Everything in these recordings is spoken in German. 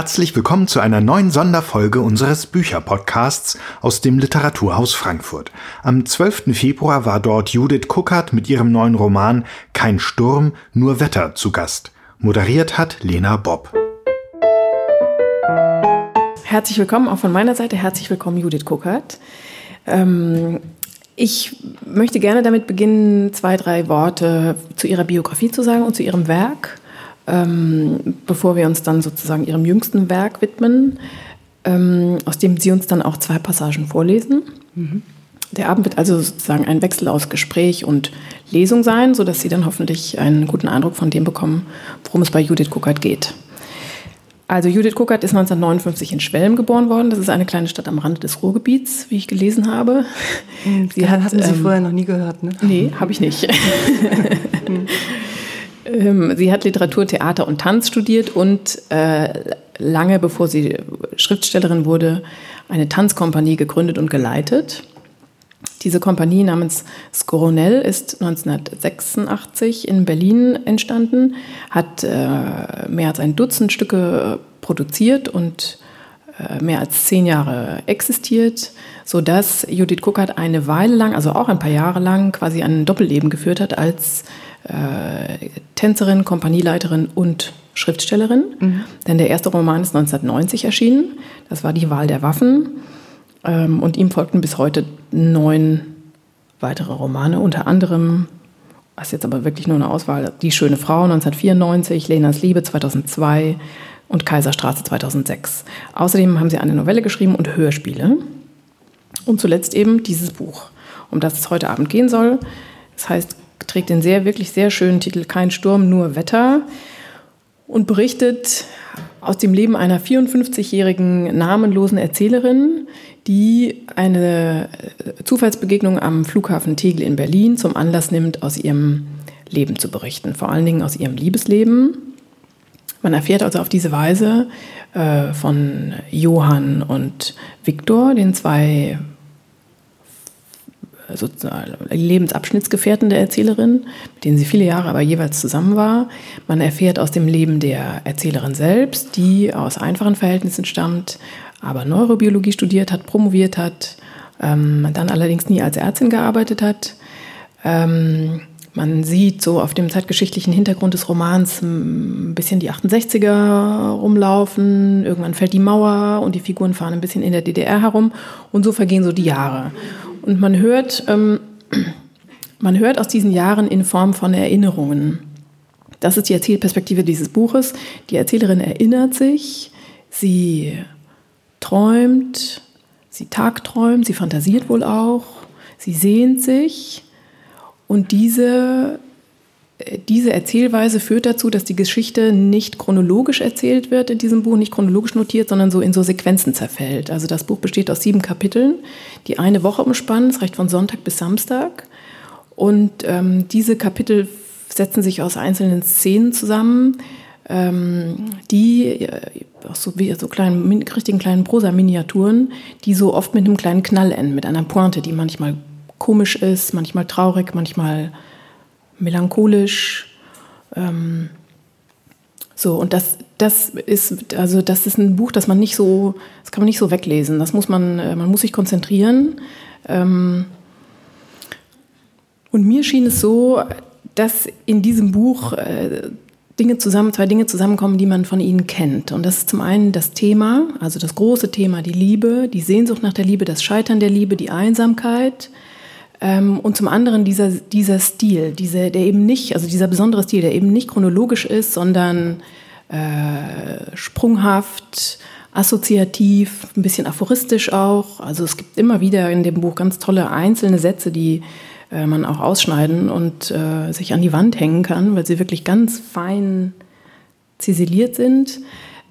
Herzlich willkommen zu einer neuen Sonderfolge unseres Bücherpodcasts aus dem Literaturhaus Frankfurt. Am 12. Februar war dort Judith Kuckert mit ihrem neuen Roman Kein Sturm, nur Wetter zu Gast. Moderiert hat Lena Bob. Herzlich willkommen auch von meiner Seite. Herzlich willkommen, Judith Kuckert. Ähm, ich möchte gerne damit beginnen, zwei, drei Worte zu Ihrer Biografie zu sagen und zu Ihrem Werk ähm, bevor wir uns dann sozusagen ihrem jüngsten Werk widmen, ähm, aus dem sie uns dann auch zwei Passagen vorlesen. Mhm. Der Abend wird also sozusagen ein Wechsel aus Gespräch und Lesung sein, sodass Sie dann hoffentlich einen guten Eindruck von dem bekommen, worum es bei Judith Kuckert geht. Also Judith Kuckert ist 1959 in Schwelm geboren worden. Das ist eine kleine Stadt am Rande des Ruhrgebiets, wie ich gelesen habe. Hm, Sie hat, hatten Sie ähm, vorher noch nie gehört, ne? Nee, habe ich nicht. Ähm, sie hat Literatur, Theater und Tanz studiert und äh, lange bevor sie Schriftstellerin wurde, eine Tanzkompanie gegründet und geleitet. Diese Kompanie namens Skoronell ist 1986 in Berlin entstanden, hat äh, mehr als ein Dutzend Stücke produziert und äh, mehr als zehn Jahre existiert, sodass Judith Kuckert eine Weile lang, also auch ein paar Jahre lang, quasi ein Doppelleben geführt hat als äh, Tänzerin, Kompanieleiterin und Schriftstellerin. Mhm. Denn der erste Roman ist 1990 erschienen. Das war Die Wahl der Waffen. Ähm, und ihm folgten bis heute neun weitere Romane, unter anderem, was jetzt aber wirklich nur eine Auswahl, Die schöne Frau 1994, Lenas Liebe 2002 und Kaiserstraße 2006. Außerdem haben sie eine Novelle geschrieben und Hörspiele. Und zuletzt eben dieses Buch, um das es heute Abend gehen soll. Es heißt trägt den sehr, wirklich sehr schönen Titel Kein Sturm, nur Wetter und berichtet aus dem Leben einer 54-jährigen namenlosen Erzählerin, die eine äh, Zufallsbegegnung am Flughafen Tegel in Berlin zum Anlass nimmt, aus ihrem Leben zu berichten, vor allen Dingen aus ihrem Liebesleben. Man erfährt also auf diese Weise äh, von Johann und Viktor, den zwei sozusagen Lebensabschnittsgefährten der Erzählerin, mit denen sie viele Jahre aber jeweils zusammen war. Man erfährt aus dem Leben der Erzählerin selbst, die aus einfachen Verhältnissen stammt, aber Neurobiologie studiert hat, promoviert hat, ähm, dann allerdings nie als Ärztin gearbeitet hat. Ähm, man sieht so auf dem zeitgeschichtlichen Hintergrund des Romans ein bisschen die 68er rumlaufen, irgendwann fällt die Mauer und die Figuren fahren ein bisschen in der DDR herum und so vergehen so die Jahre. Und man hört, ähm, man hört aus diesen Jahren in Form von Erinnerungen. Das ist die Erzählperspektive dieses Buches. Die Erzählerin erinnert sich, sie träumt, sie tagträumt, sie fantasiert wohl auch, sie sehnt sich und diese diese Erzählweise führt dazu, dass die Geschichte nicht chronologisch erzählt wird in diesem Buch, nicht chronologisch notiert, sondern so in so Sequenzen zerfällt. Also das Buch besteht aus sieben Kapiteln, die eine Woche umspannen, es reicht von Sonntag bis Samstag. Und ähm, diese Kapitel setzen sich aus einzelnen Szenen zusammen, ähm, die äh, so wie so kleinen, richtigen kleinen Prosa-Miniaturen, die so oft mit einem kleinen Knall enden, mit einer Pointe, die manchmal komisch ist, manchmal traurig, manchmal melancholisch. Ähm, so, und das, das ist, also das ist ein Buch, das man nicht so, das kann man nicht so weglesen. Das muss man, äh, man muss sich konzentrieren. Ähm, und mir schien es so, dass in diesem Buch äh, Dinge zusammen, zwei Dinge zusammenkommen, die man von ihnen kennt. Und das ist zum einen das Thema, also das große Thema, die Liebe, die Sehnsucht nach der Liebe, das Scheitern der Liebe, die Einsamkeit, und zum anderen dieser, dieser Stil, diese, der eben nicht, also dieser besondere Stil, der eben nicht chronologisch ist, sondern äh, sprunghaft, assoziativ, ein bisschen aphoristisch auch. Also es gibt immer wieder in dem Buch ganz tolle einzelne Sätze, die äh, man auch ausschneiden und äh, sich an die Wand hängen kann, weil sie wirklich ganz fein ziseliert sind.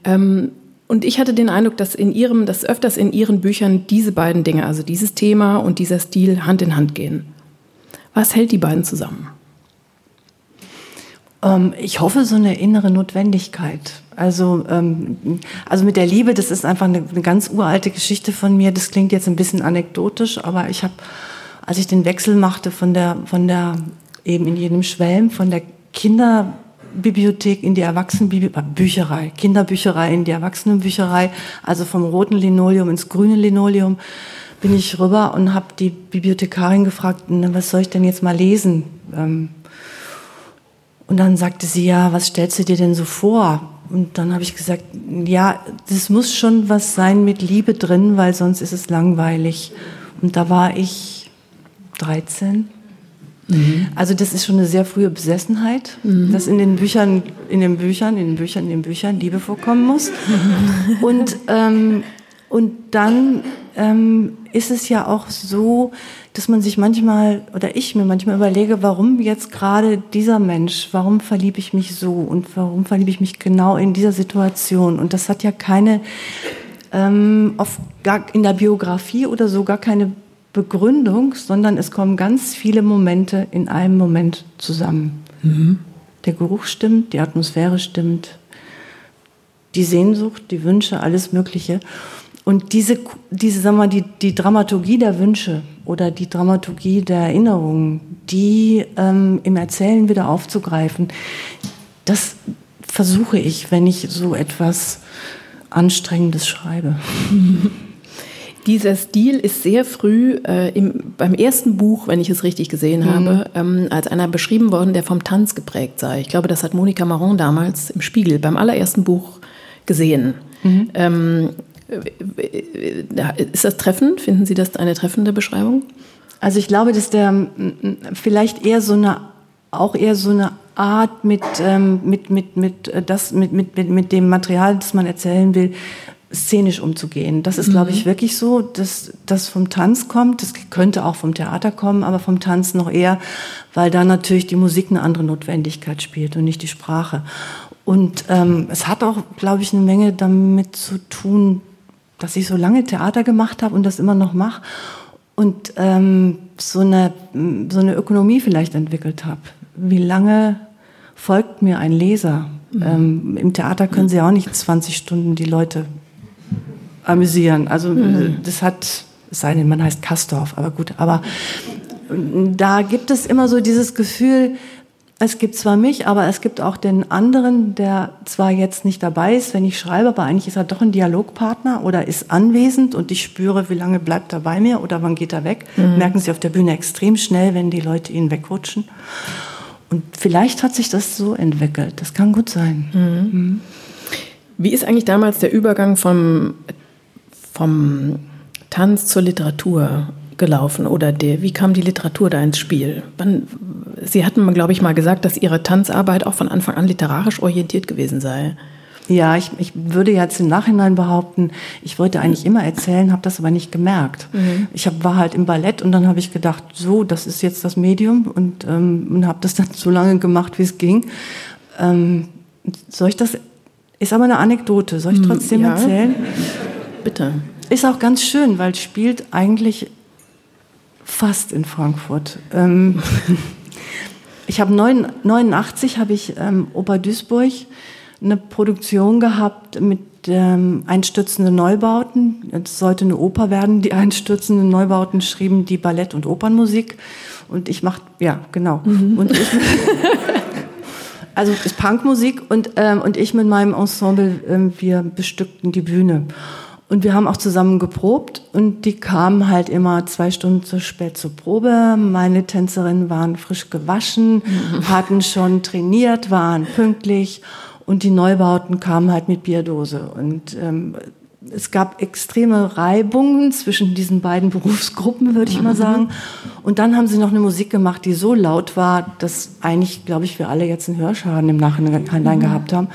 Ähm, und ich hatte den Eindruck, dass in ihrem, dass öfters in ihren Büchern diese beiden Dinge, also dieses Thema und dieser Stil Hand in Hand gehen. Was hält die beiden zusammen? Ähm, ich hoffe, so eine innere Notwendigkeit. Also, ähm, also mit der Liebe, das ist einfach eine, eine, ganz uralte Geschichte von mir. Das klingt jetzt ein bisschen anekdotisch, aber ich habe, als ich den Wechsel machte von der, von der eben in jedem Schwelm, von der Kinder Kinderbibliothek in die Erwachsenenbücherei, Kinderbücherei in die Erwachsenenbücherei, also vom roten Linoleum ins grüne Linoleum bin ich rüber und habe die Bibliothekarin gefragt, was soll ich denn jetzt mal lesen? Ähm, und dann sagte sie, ja, was stellst du dir denn so vor? Und dann habe ich gesagt, ja, das muss schon was sein mit Liebe drin, weil sonst ist es langweilig. Und da war ich 13. Mhm. Also das ist schon eine sehr frühe Besessenheit, mhm. dass in den Büchern, in den Büchern, in den Büchern, in den Büchern Liebe vorkommen muss. Mhm. Und ähm, und dann ähm, ist es ja auch so, dass man sich manchmal oder ich mir manchmal überlege, warum jetzt gerade dieser Mensch, warum verliebe ich mich so und warum verliebe ich mich genau in dieser Situation? Und das hat ja keine ähm, oft gar in der Biografie oder so gar keine Begründung, sondern es kommen ganz viele Momente in einem Moment zusammen. Mhm. Der Geruch stimmt, die Atmosphäre stimmt, die Sehnsucht, die Wünsche, alles Mögliche. Und diese, diese sag mal, die, die Dramaturgie der Wünsche oder die Dramaturgie der Erinnerungen, die ähm, im Erzählen wieder aufzugreifen, das versuche ich, wenn ich so etwas Anstrengendes schreibe. Dieser Stil ist sehr früh äh, im, beim ersten Buch, wenn ich es richtig gesehen mhm. habe, ähm, als einer beschrieben worden, der vom Tanz geprägt sei. Ich glaube, das hat Monika Marron damals im Spiegel beim allerersten Buch gesehen. Mhm. Ähm, ist das treffend? Finden Sie das eine treffende Beschreibung? Also ich glaube, dass der vielleicht eher so eine, auch eher so eine Art mit, ähm, mit, mit, mit, äh, das, mit, mit, mit, mit dem Material, das man erzählen will, szenisch umzugehen. Das ist, mhm. glaube ich, wirklich so, dass das vom Tanz kommt. Das könnte auch vom Theater kommen, aber vom Tanz noch eher, weil da natürlich die Musik eine andere Notwendigkeit spielt und nicht die Sprache. Und ähm, es hat auch, glaube ich, eine Menge damit zu tun, dass ich so lange Theater gemacht habe und das immer noch mache und ähm, so, eine, so eine Ökonomie vielleicht entwickelt habe. Wie lange folgt mir ein Leser? Mhm. Ähm, Im Theater können Sie auch nicht 20 Stunden die Leute amüsieren. Also mhm. das hat, es sei denn, man heißt Kastorf, aber gut. Aber da gibt es immer so dieses Gefühl, es gibt zwar mich, aber es gibt auch den anderen, der zwar jetzt nicht dabei ist, wenn ich schreibe, aber eigentlich ist er doch ein Dialogpartner oder ist anwesend und ich spüre, wie lange bleibt er bei mir oder wann geht er weg. Mhm. Merken Sie auf der Bühne extrem schnell, wenn die Leute ihn wegrutschen. Und vielleicht hat sich das so entwickelt. Das kann gut sein. Mhm. Mhm. Wie ist eigentlich damals der Übergang vom, vom Tanz zur Literatur? gelaufen oder der, wie kam die Literatur da ins Spiel? Wann, Sie hatten, glaube ich, mal gesagt, dass Ihre Tanzarbeit auch von Anfang an literarisch orientiert gewesen sei. Ja, ich, ich würde jetzt im Nachhinein behaupten, ich wollte eigentlich immer erzählen, habe das aber nicht gemerkt. Mhm. Ich hab, war halt im Ballett und dann habe ich gedacht, so, das ist jetzt das Medium und, ähm, und habe das dann so lange gemacht, wie es ging. Ähm, soll ich das? Ist aber eine Anekdote. Soll ich hm, trotzdem ja. erzählen? Bitte. Ist auch ganz schön, weil es spielt eigentlich fast in Frankfurt. Ähm, ich habe 89 habe ich ähm, Oper Duisburg eine Produktion gehabt mit ähm, einstürzende Neubauten. Es sollte eine Oper werden. Die einstürzenden Neubauten schrieben die Ballett- und Opernmusik. Und ich mache, ja, genau. Mhm. Und ich, also ist Punkmusik und, ähm, und ich mit meinem Ensemble, ähm, wir bestückten die Bühne. Und wir haben auch zusammen geprobt und die kamen halt immer zwei Stunden zu spät zur Probe. Meine Tänzerinnen waren frisch gewaschen, mhm. hatten schon trainiert, waren pünktlich und die Neubauten kamen halt mit Bierdose. Und ähm, es gab extreme Reibungen zwischen diesen beiden Berufsgruppen, würde ich mal mhm. sagen. Und dann haben sie noch eine Musik gemacht, die so laut war, dass eigentlich, glaube ich, wir alle jetzt einen Hörschaden im Nachhinein gehabt haben.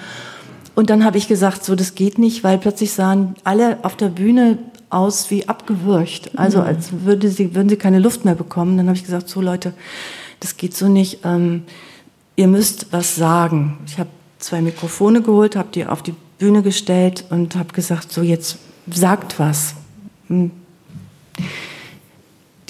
Und dann habe ich gesagt, so das geht nicht, weil plötzlich sahen alle auf der Bühne aus wie abgewürgt. Also mhm. als würde sie, würden sie keine Luft mehr bekommen. Dann habe ich gesagt, so Leute, das geht so nicht. Ähm, ihr müsst was sagen. Ich habe zwei Mikrofone geholt, habe die auf die Bühne gestellt und habe gesagt, so jetzt sagt was. Hm.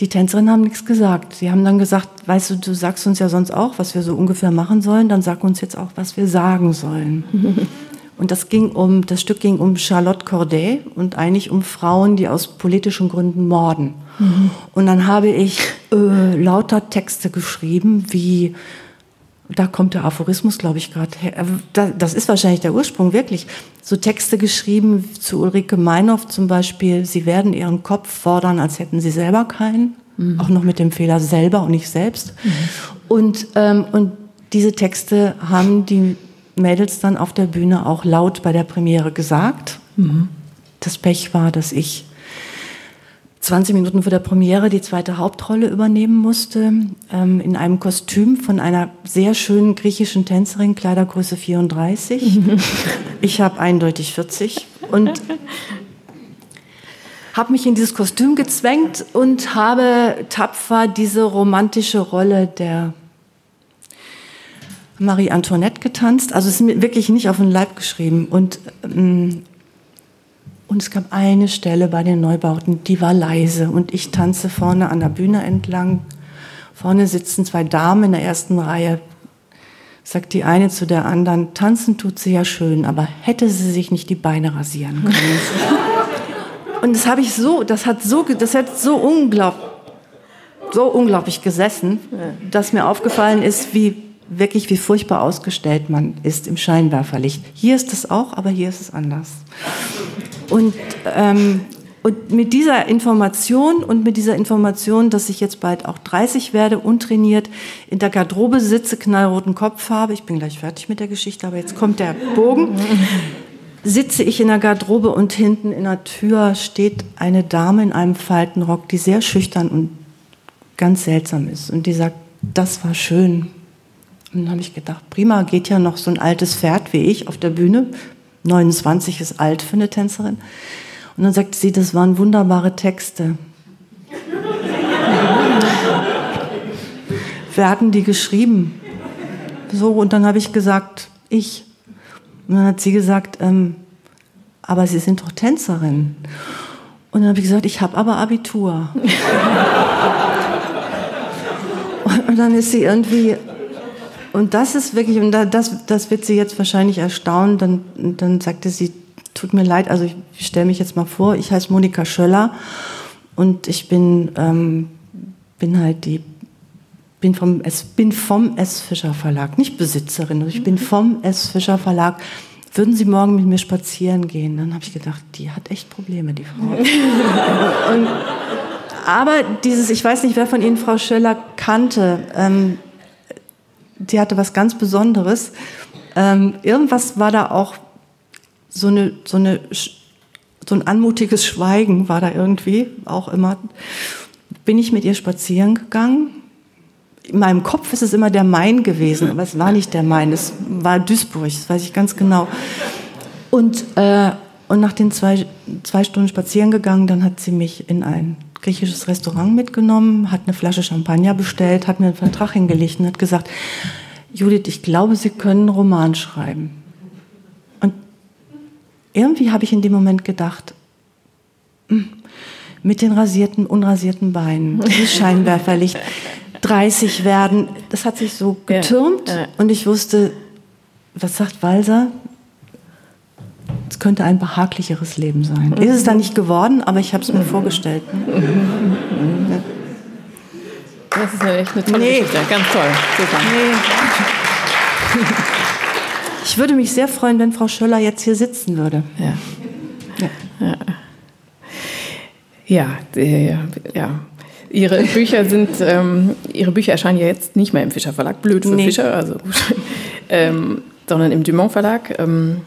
Die Tänzerinnen haben nichts gesagt. Sie haben dann gesagt, weißt du, du sagst uns ja sonst auch, was wir so ungefähr machen sollen, dann sag uns jetzt auch, was wir sagen sollen. Und das ging um, das Stück ging um Charlotte Corday und eigentlich um Frauen, die aus politischen Gründen morden. Mhm. Und dann habe ich äh, lauter Texte geschrieben, wie da kommt der Aphorismus, glaube ich, gerade her. Äh, das ist wahrscheinlich der Ursprung, wirklich. So Texte geschrieben zu Ulrike Meinhoff zum Beispiel, sie werden ihren Kopf fordern, als hätten sie selber keinen. Mhm. Auch noch mit dem Fehler selber und nicht selbst. Mhm. Und, ähm, und diese Texte haben die Mädels dann auf der Bühne auch laut bei der Premiere gesagt. Mhm. Das Pech war, dass ich 20 Minuten vor der Premiere die zweite Hauptrolle übernehmen musste, ähm, in einem Kostüm von einer sehr schönen griechischen Tänzerin, Kleidergröße 34. ich habe eindeutig 40 und habe mich in dieses Kostüm gezwängt und habe tapfer diese romantische Rolle der Marie Antoinette getanzt. Also es ist mir wirklich nicht auf den Leib geschrieben. Und ähm, und es gab eine Stelle bei den Neubauten, die war leise. Und ich tanze vorne an der Bühne entlang. Vorne sitzen zwei Damen in der ersten Reihe. Sagt die eine zu der anderen, tanzen tut sie ja schön, aber hätte sie sich nicht die Beine rasieren können. Und das habe ich so, das hat so, das hat so unglaublich, so unglaublich gesessen, dass mir aufgefallen ist, wie wirklich wie furchtbar ausgestellt man ist im Scheinwerferlicht. Hier ist es auch, aber hier ist es anders. Und, ähm, und mit dieser Information und mit dieser Information, dass ich jetzt bald auch 30 werde, untrainiert in der Garderobe sitze, knallroten Kopf habe, ich bin gleich fertig mit der Geschichte, aber jetzt kommt der Bogen, sitze ich in der Garderobe und hinten in der Tür steht eine Dame in einem Faltenrock, die sehr schüchtern und ganz seltsam ist. Und die sagt, das war schön. Und dann habe ich gedacht, prima, geht ja noch so ein altes Pferd wie ich auf der Bühne, 29 ist alt für eine Tänzerin. Und dann sagte sie, das waren wunderbare Texte. Wer hatten die geschrieben? So, und dann habe ich gesagt, ich. Und dann hat sie gesagt, ähm, aber Sie sind doch Tänzerin. Und dann habe ich gesagt, ich habe aber Abitur. und dann ist sie irgendwie und das ist wirklich, und das, das wird sie jetzt wahrscheinlich erstaunen, dann, dann sagte sie, tut mir leid, also ich stelle mich jetzt mal vor, ich heiße Monika Schöller und ich bin, ähm, bin halt die, bin vom, es, bin vom S. Fischer Verlag, nicht Besitzerin, ich bin mhm. vom S. Fischer Verlag. Würden Sie morgen mit mir spazieren gehen? Dann habe ich gedacht, die hat echt Probleme, die Frau. und, aber dieses, ich weiß nicht, wer von Ihnen Frau Schöller kannte, ähm, die hatte was ganz Besonderes. Ähm, irgendwas war da auch so eine, so eine, so ein anmutiges Schweigen war da irgendwie auch immer. Bin ich mit ihr spazieren gegangen. In meinem Kopf ist es immer der Main gewesen, aber es war nicht der Main, es war Duisburg, das weiß ich ganz genau. Und, äh, und nach den zwei, zwei Stunden spazieren gegangen, dann hat sie mich in ein griechisches Restaurant mitgenommen, hat eine Flasche Champagner bestellt, hat mir einen Vertrag hingelegt und hat gesagt, Judith, ich glaube, Sie können einen Roman schreiben. Und irgendwie habe ich in dem Moment gedacht, hm, mit den rasierten, unrasierten Beinen, dieses Scheinwerferlicht, 30 werden, das hat sich so getürmt ja, ja. und ich wusste, was sagt Walser? Es könnte ein behaglicheres Leben sein. Mhm. Ist es dann nicht geworden, aber ich habe es mir mhm. vorgestellt. Mhm. Das ist ja echt eine tolle nee. Geschichte. Ganz toll. Super. Nee. Ich würde mich sehr freuen, wenn Frau Schöller jetzt hier sitzen würde. Ja. Ja. Ja, ja, ja. Ihre Bücher sind, ähm, Ihre Bücher erscheinen ja jetzt nicht mehr im Fischer Verlag, blöd für nee. Fischer, also ähm, sondern im Dumont Verlag. Ähm,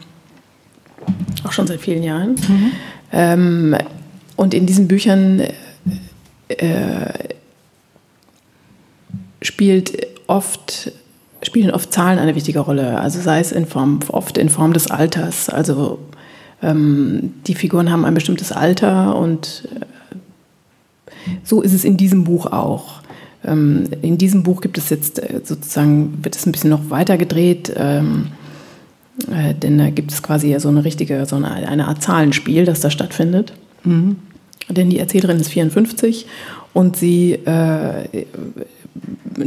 auch schon seit vielen Jahren. Mhm. Ähm, und in diesen Büchern äh, spielt oft, spielen oft Zahlen eine wichtige Rolle. Also sei es in Form, oft in Form des Alters. Also ähm, die Figuren haben ein bestimmtes Alter und äh, so ist es in diesem Buch auch. Ähm, in diesem Buch gibt es jetzt äh, sozusagen, wird es ein bisschen noch weiter gedreht. Ähm, äh, denn da gibt es quasi ja so eine richtige, so eine, eine Art Zahlenspiel, das da stattfindet. Mhm. Denn die Erzählerin ist 54 und sie äh,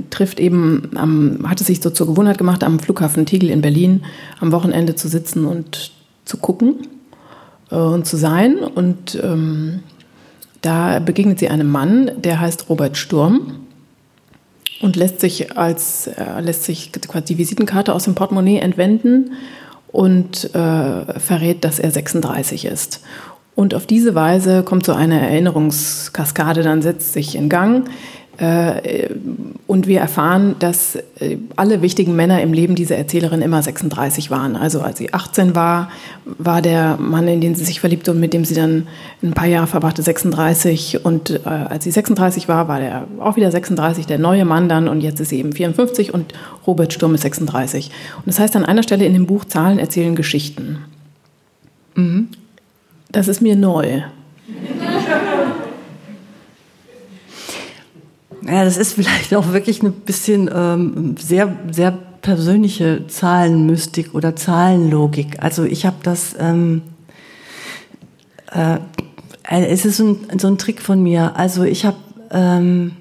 trifft eben, am, hat es sich so zur Gewohnheit gemacht, am Flughafen Tegel in Berlin am Wochenende zu sitzen und zu gucken äh, und zu sein. Und ähm, da begegnet sie einem Mann, der heißt Robert Sturm. Und lässt sich als äh, lässt sich quasi die Visitenkarte aus dem Portemonnaie entwenden und äh, verrät, dass er 36 ist. Und auf diese Weise kommt so eine Erinnerungskaskade, dann setzt sich in Gang. Äh, und wir erfahren, dass äh, alle wichtigen Männer im Leben dieser Erzählerin immer 36 waren. Also als sie 18 war, war der Mann, in den sie sich verliebte und mit dem sie dann ein paar Jahre verbrachte, 36. Und äh, als sie 36 war, war der auch wieder 36, der neue Mann dann. Und jetzt ist sie eben 54 und Robert Sturm ist 36. Und das heißt an einer Stelle in dem Buch Zahlen erzählen Geschichten. Mhm. Das ist mir neu. Ja, das ist vielleicht auch wirklich ein bisschen ähm, sehr, sehr persönliche Zahlenmystik oder Zahlenlogik. Also ich habe das, ähm, äh, es ist so ein, so ein Trick von mir. Also ich habe, ähm,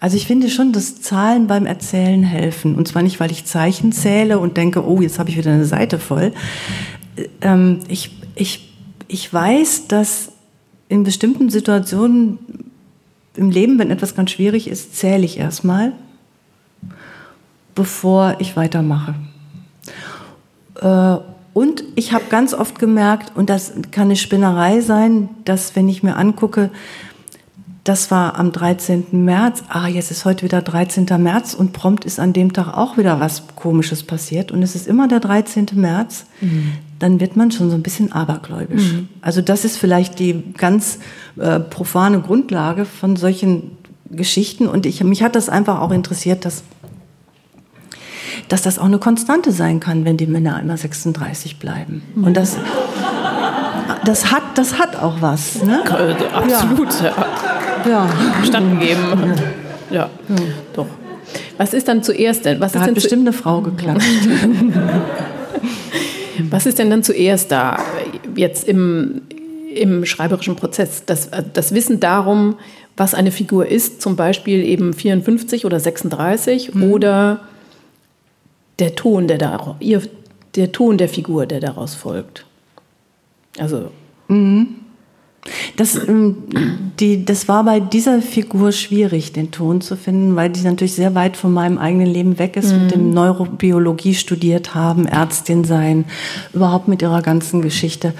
also ich finde schon, dass Zahlen beim Erzählen helfen. Und zwar nicht, weil ich Zeichen zähle und denke, oh, jetzt habe ich wieder eine Seite voll. Ähm, ich, ich, ich weiß, dass in bestimmten Situationen im Leben, wenn etwas ganz schwierig ist, zähle ich erstmal, bevor ich weitermache. Äh, und ich habe ganz oft gemerkt, und das kann eine Spinnerei sein, dass wenn ich mir angucke, das war am 13. März, ah, jetzt ist heute wieder 13. März und prompt ist an dem Tag auch wieder was Komisches passiert und es ist immer der 13. März, mhm dann wird man schon so ein bisschen abergläubisch. Mhm. Also das ist vielleicht die ganz äh, profane Grundlage von solchen Geschichten. Und ich, mich hat das einfach auch interessiert, dass, dass das auch eine Konstante sein kann, wenn die Männer immer 36 bleiben. Mhm. Und das, das, hat, das hat auch was. Ne? Absolut. Ja. ja. Verstanden geben. Ja. ja. doch. Was ist dann zuerst denn? Was da ist hat denn bestimmt eine Frau geklatscht. Was ist denn dann zuerst da, jetzt im, im schreiberischen Prozess? Das, das Wissen darum, was eine Figur ist, zum Beispiel eben 54 oder 36 mhm. oder der Ton, der, da, der Ton der Figur, der daraus folgt. Also. Mhm. Das, ähm, die, das war bei dieser Figur schwierig, den Ton zu finden, weil die natürlich sehr weit von meinem eigenen Leben weg ist, mhm. mit dem Neurobiologie studiert haben, Ärztin sein, überhaupt mit ihrer ganzen Geschichte.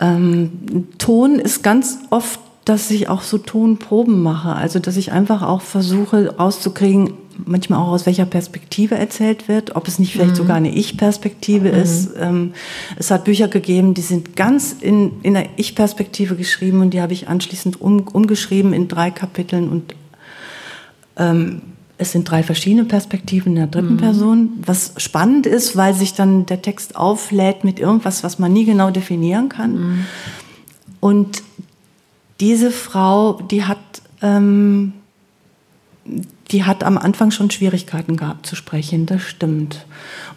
Ähm, Ton ist ganz oft, dass ich auch so Tonproben mache, also dass ich einfach auch versuche rauszukriegen, manchmal auch aus welcher Perspektive erzählt wird, ob es nicht vielleicht mhm. sogar eine Ich-Perspektive mhm. ist. Ähm, es hat Bücher gegeben, die sind ganz in, in der Ich-Perspektive geschrieben und die habe ich anschließend um, umgeschrieben in drei Kapiteln und ähm, es sind drei verschiedene Perspektiven in der dritten mhm. Person, was spannend ist, weil sich dann der Text auflädt mit irgendwas, was man nie genau definieren kann. Mhm. Und diese Frau, die hat ähm, die hat am Anfang schon Schwierigkeiten gehabt zu sprechen, das stimmt.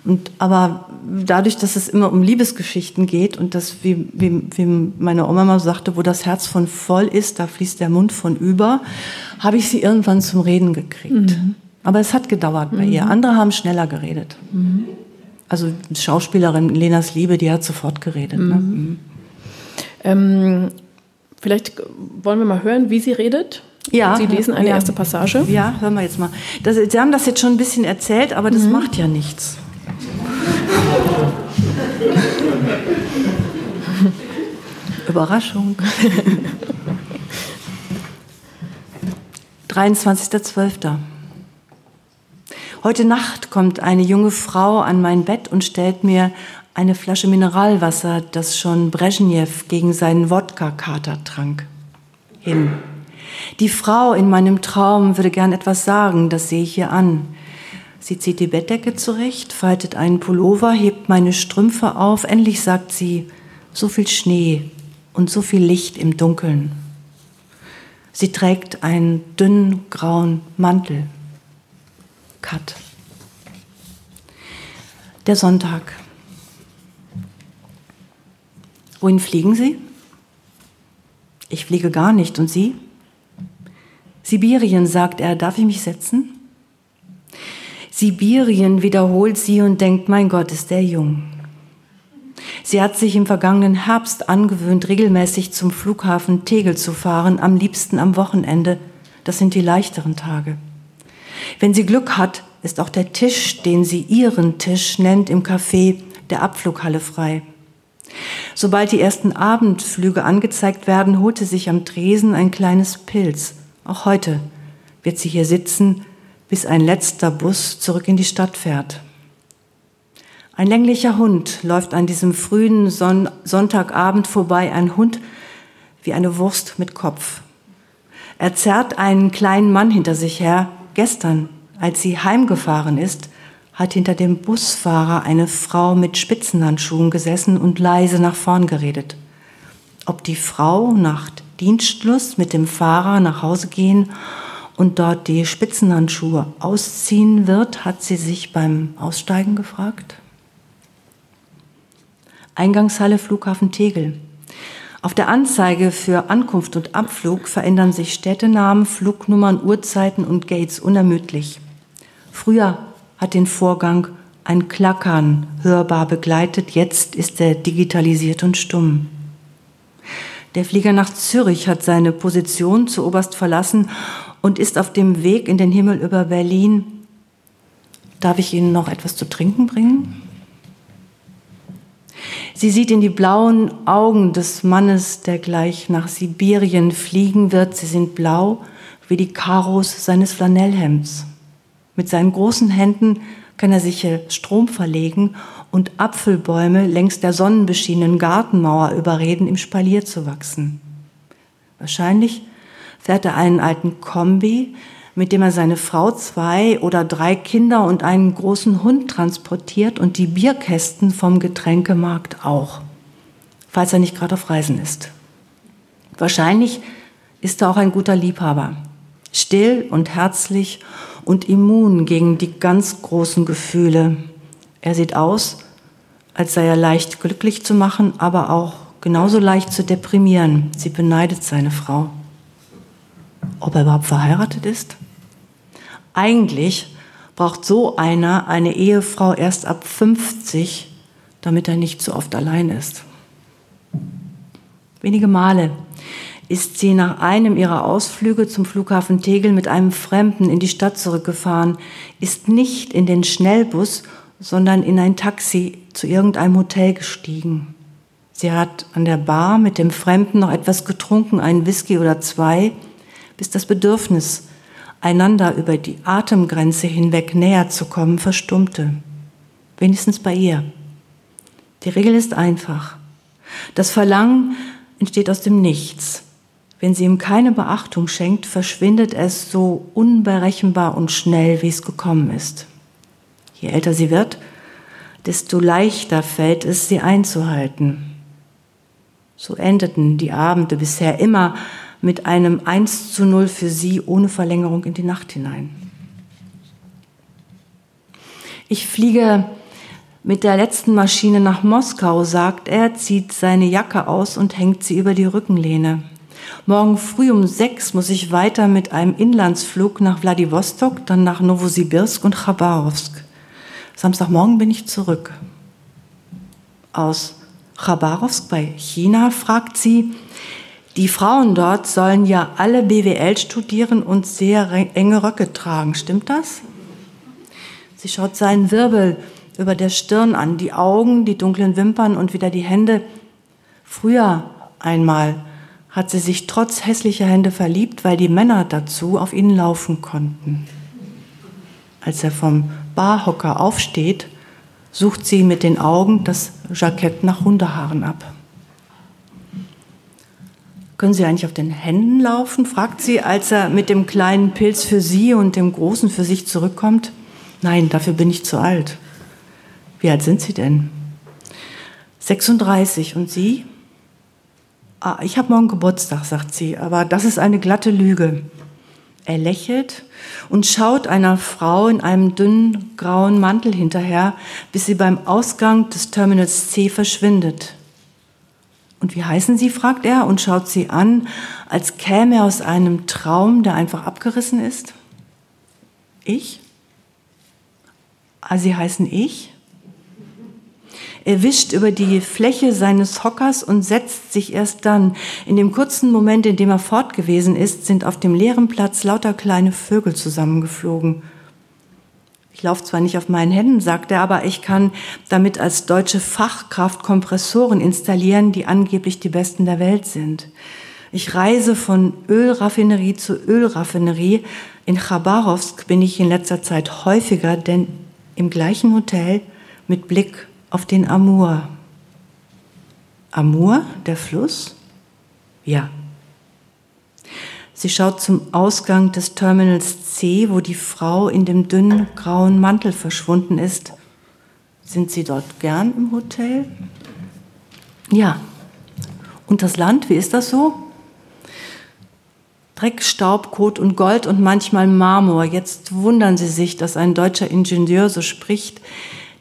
Und, aber dadurch, dass es immer um Liebesgeschichten geht und das, wie, wie, wie meine Oma mal sagte, wo das Herz von voll ist, da fließt der Mund von über, habe ich sie irgendwann zum Reden gekriegt. Mhm. Aber es hat gedauert bei mhm. ihr. Andere haben schneller geredet. Mhm. Also Schauspielerin Lenas Liebe, die hat sofort geredet. Ne? Mhm. Mhm. Ähm, vielleicht wollen wir mal hören, wie sie redet. Ja. Sie lesen eine ja. erste Passage. Ja, hören wir jetzt mal. Das, Sie haben das jetzt schon ein bisschen erzählt, aber das mhm. macht ja nichts. Überraschung. 23.12. Heute Nacht kommt eine junge Frau an mein Bett und stellt mir eine Flasche Mineralwasser, das schon Brezhnev gegen seinen Wodka-Kater trank, hin. Die Frau in meinem Traum würde gern etwas sagen, das sehe ich ihr an. Sie zieht die Bettdecke zurecht, faltet einen Pullover, hebt meine Strümpfe auf. Endlich sagt sie, so viel Schnee und so viel Licht im Dunkeln. Sie trägt einen dünnen grauen Mantel. Cut. Der Sonntag. Wohin fliegen Sie? Ich fliege gar nicht. Und Sie? Sibirien, sagt er, darf ich mich setzen? Sibirien wiederholt sie und denkt, mein Gott, ist der jung. Sie hat sich im vergangenen Herbst angewöhnt, regelmäßig zum Flughafen Tegel zu fahren, am liebsten am Wochenende. Das sind die leichteren Tage. Wenn sie Glück hat, ist auch der Tisch, den sie ihren Tisch nennt im Café der Abflughalle frei. Sobald die ersten Abendflüge angezeigt werden, holte sich am Tresen ein kleines Pilz. Auch heute wird sie hier sitzen, bis ein letzter Bus zurück in die Stadt fährt. Ein länglicher Hund läuft an diesem frühen Son Sonntagabend vorbei, ein Hund wie eine Wurst mit Kopf. Er zerrt einen kleinen Mann hinter sich her. Gestern, als sie heimgefahren ist, hat hinter dem Busfahrer eine Frau mit Spitzenhandschuhen gesessen und leise nach vorn geredet. Ob die Frau nach Dienstschluss mit dem Fahrer nach Hause gehen und dort die Spitzenhandschuhe ausziehen wird, hat sie sich beim Aussteigen gefragt. Eingangshalle Flughafen Tegel. Auf der Anzeige für Ankunft und Abflug verändern sich Städtenamen, Flugnummern, Uhrzeiten und Gates unermüdlich. Früher hat den Vorgang ein Klackern hörbar begleitet, jetzt ist er digitalisiert und stumm. Der Flieger nach Zürich hat seine Position zu Oberst verlassen und ist auf dem Weg in den Himmel über Berlin. Darf ich Ihnen noch etwas zu trinken bringen? Sie sieht in die blauen Augen des Mannes, der gleich nach Sibirien fliegen wird. Sie sind blau wie die Karos seines Flanellhemds. Mit seinen großen Händen kann er sich Strom verlegen und Apfelbäume längs der sonnenbeschienenen Gartenmauer überreden, im Spalier zu wachsen. Wahrscheinlich fährt er einen alten Kombi, mit dem er seine Frau, zwei oder drei Kinder und einen großen Hund transportiert und die Bierkästen vom Getränkemarkt auch, falls er nicht gerade auf Reisen ist. Wahrscheinlich ist er auch ein guter Liebhaber, still und herzlich und immun gegen die ganz großen Gefühle. Er sieht aus, als sei er leicht glücklich zu machen, aber auch genauso leicht zu deprimieren. Sie beneidet seine Frau. Ob er überhaupt verheiratet ist? Eigentlich braucht so einer eine Ehefrau erst ab 50, damit er nicht zu oft allein ist. Wenige Male ist sie nach einem ihrer Ausflüge zum Flughafen Tegel mit einem Fremden in die Stadt zurückgefahren, ist nicht in den Schnellbus, sondern in ein Taxi zu irgendeinem Hotel gestiegen. Sie hat an der Bar mit dem Fremden noch etwas getrunken, einen Whisky oder zwei, bis das Bedürfnis einander über die Atemgrenze hinweg näher zu kommen, verstummte. Wenigstens bei ihr. Die Regel ist einfach. Das Verlangen entsteht aus dem Nichts. Wenn sie ihm keine Beachtung schenkt, verschwindet es so unberechenbar und schnell, wie es gekommen ist. Je älter sie wird, desto leichter fällt es, sie einzuhalten. So endeten die Abende bisher immer mit einem 1 zu 0 für sie ohne Verlängerung in die Nacht hinein. Ich fliege mit der letzten Maschine nach Moskau, sagt er, zieht seine Jacke aus und hängt sie über die Rückenlehne. Morgen früh um sechs muss ich weiter mit einem Inlandsflug nach Wladiwostok, dann nach Novosibirsk und Chabarovsk. Samstagmorgen bin ich zurück. Aus Chabarovsk bei China fragt sie, die Frauen dort sollen ja alle BWL studieren und sehr enge Röcke tragen. Stimmt das? Sie schaut seinen Wirbel über der Stirn an, die Augen, die dunklen Wimpern und wieder die Hände. Früher einmal hat sie sich trotz hässlicher Hände verliebt, weil die Männer dazu auf ihnen laufen konnten. Als er vom Barhocker aufsteht, sucht sie mit den Augen das Jackett nach Hundehaaren ab. Können Sie eigentlich auf den Händen laufen? fragt sie, als er mit dem kleinen Pilz für sie und dem großen für sich zurückkommt. Nein, dafür bin ich zu alt. Wie alt sind Sie denn? 36. Und Sie? Ah, ich habe morgen Geburtstag, sagt sie, aber das ist eine glatte Lüge. Er lächelt und schaut einer Frau in einem dünnen grauen Mantel hinterher, bis sie beim Ausgang des Terminals C verschwindet. Und wie heißen Sie? fragt er und schaut sie an, als käme er aus einem Traum, der einfach abgerissen ist. Ich? Ah, Sie heißen ich? Er wischt über die Fläche seines Hockers und setzt sich erst dann. In dem kurzen Moment, in dem er fort gewesen ist, sind auf dem leeren Platz lauter kleine Vögel zusammengeflogen. Ich laufe zwar nicht auf meinen Händen, sagt er, aber ich kann damit als deutsche Fachkraft Kompressoren installieren, die angeblich die besten der Welt sind. Ich reise von Ölraffinerie zu Ölraffinerie. In Chabarovsk bin ich in letzter Zeit häufiger, denn im gleichen Hotel mit Blick auf den Amur. Amur, der Fluss? Ja. Sie schaut zum Ausgang des Terminals C, wo die Frau in dem dünnen grauen Mantel verschwunden ist. Sind Sie dort gern im Hotel? Ja. Und das Land, wie ist das so? Dreck, Staub, Kot und Gold und manchmal Marmor. Jetzt wundern Sie sich, dass ein deutscher Ingenieur so spricht.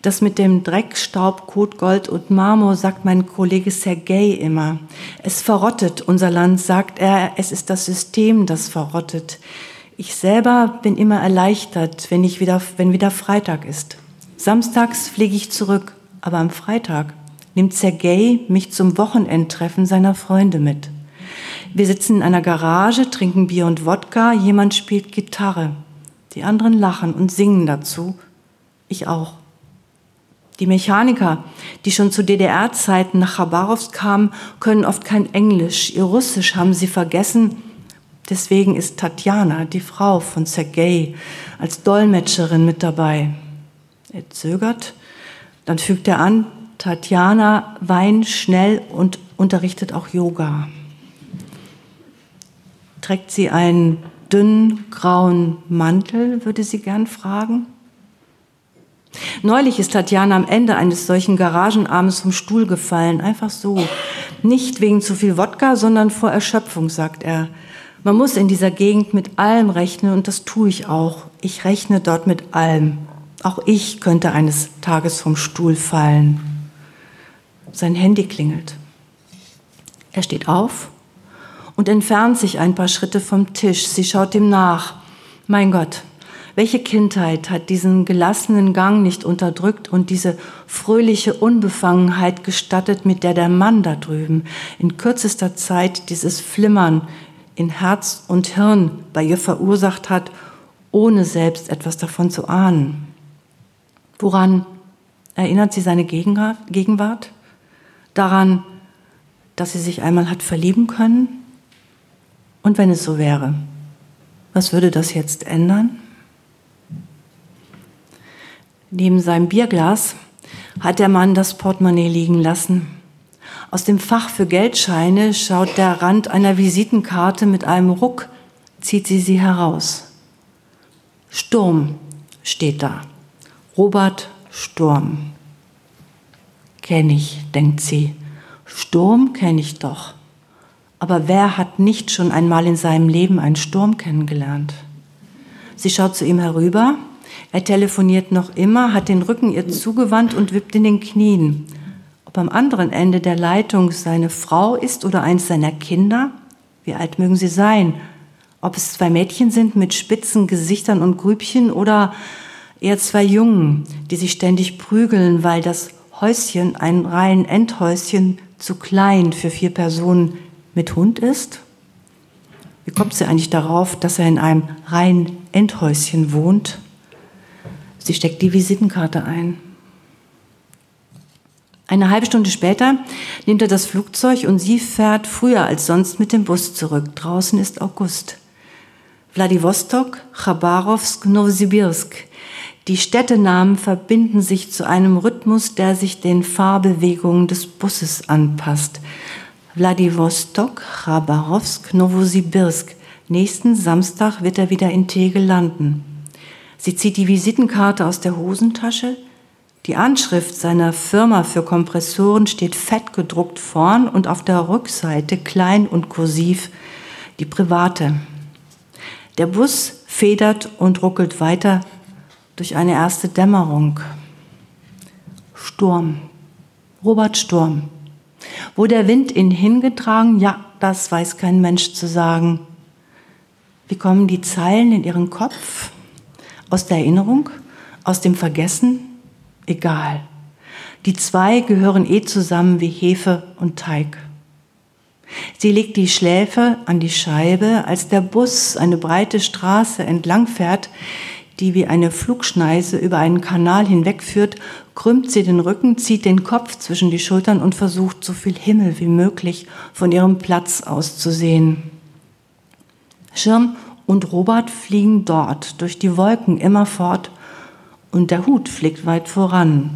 Das mit dem Dreck, Staub, Kot, Gold und Marmor sagt mein Kollege Sergei immer. Es verrottet unser Land, sagt er. Es ist das System, das verrottet. Ich selber bin immer erleichtert, wenn, ich wieder, wenn wieder Freitag ist. Samstags fliege ich zurück, aber am Freitag nimmt Sergei mich zum Wochenendtreffen seiner Freunde mit. Wir sitzen in einer Garage, trinken Bier und Wodka, jemand spielt Gitarre. Die anderen lachen und singen dazu. Ich auch. Die Mechaniker, die schon zu DDR-Zeiten nach Chabarowsk kamen, können oft kein Englisch. Ihr Russisch haben sie vergessen. Deswegen ist Tatjana, die Frau von Sergei, als Dolmetscherin mit dabei. Er zögert, dann fügt er an, Tatjana weint schnell und unterrichtet auch Yoga. Trägt sie einen dünnen grauen Mantel, würde sie gern fragen. Neulich ist Tatjana am Ende eines solchen Garagenabends vom Stuhl gefallen, einfach so. Nicht wegen zu viel Wodka, sondern vor Erschöpfung, sagt er. Man muss in dieser Gegend mit allem rechnen und das tue ich auch. Ich rechne dort mit allem. Auch ich könnte eines Tages vom Stuhl fallen. Sein Handy klingelt. Er steht auf und entfernt sich ein paar Schritte vom Tisch. Sie schaut ihm nach. Mein Gott, welche Kindheit hat diesen gelassenen Gang nicht unterdrückt und diese fröhliche Unbefangenheit gestattet, mit der der Mann da drüben in kürzester Zeit dieses Flimmern in Herz und Hirn bei ihr verursacht hat, ohne selbst etwas davon zu ahnen? Woran erinnert sie seine Gegenwart? Daran, dass sie sich einmal hat verlieben können? Und wenn es so wäre, was würde das jetzt ändern? Neben seinem Bierglas hat der Mann das Portemonnaie liegen lassen. Aus dem Fach für Geldscheine schaut der Rand einer Visitenkarte mit einem Ruck, zieht sie sie heraus. Sturm steht da. Robert Sturm. Kenn ich, denkt sie. Sturm kenne ich doch. Aber wer hat nicht schon einmal in seinem Leben einen Sturm kennengelernt? Sie schaut zu ihm herüber er telefoniert noch immer, hat den Rücken ihr zugewandt und wippt in den Knien. Ob am anderen Ende der Leitung seine Frau ist oder eins seiner Kinder? Wie alt mögen sie sein? Ob es zwei Mädchen sind mit spitzen Gesichtern und Grübchen oder eher zwei Jungen, die sich ständig prügeln, weil das Häuschen, ein rein Endhäuschen, zu klein für vier Personen mit Hund ist? Wie kommt sie eigentlich darauf, dass er in einem rein Endhäuschen wohnt? Sie steckt die Visitenkarte ein. Eine halbe Stunde später nimmt er das Flugzeug und sie fährt früher als sonst mit dem Bus zurück. Draußen ist August. Wladiwostok, Chabarovsk, Novosibirsk. Die Städtenamen verbinden sich zu einem Rhythmus, der sich den Fahrbewegungen des Busses anpasst. Wladiwostok, Chabarovsk, Novosibirsk. Nächsten Samstag wird er wieder in Tegel landen. Sie zieht die Visitenkarte aus der Hosentasche. Die Anschrift seiner Firma für Kompressoren steht fett gedruckt vorn und auf der Rückseite klein und kursiv die private. Der Bus federt und ruckelt weiter durch eine erste Dämmerung. Sturm. Robert Sturm. Wo der Wind ihn hingetragen, ja, das weiß kein Mensch zu sagen. Wie kommen die Zeilen in ihren Kopf? Aus der Erinnerung? Aus dem Vergessen? Egal. Die zwei gehören eh zusammen wie Hefe und Teig. Sie legt die Schläfe an die Scheibe, als der Bus eine breite Straße entlang fährt, die wie eine Flugschneise über einen Kanal hinwegführt, krümmt sie den Rücken, zieht den Kopf zwischen die Schultern und versucht, so viel Himmel wie möglich von ihrem Platz aus zu sehen. Schirm und Robert fliegen dort durch die Wolken immerfort und der Hut fliegt weit voran,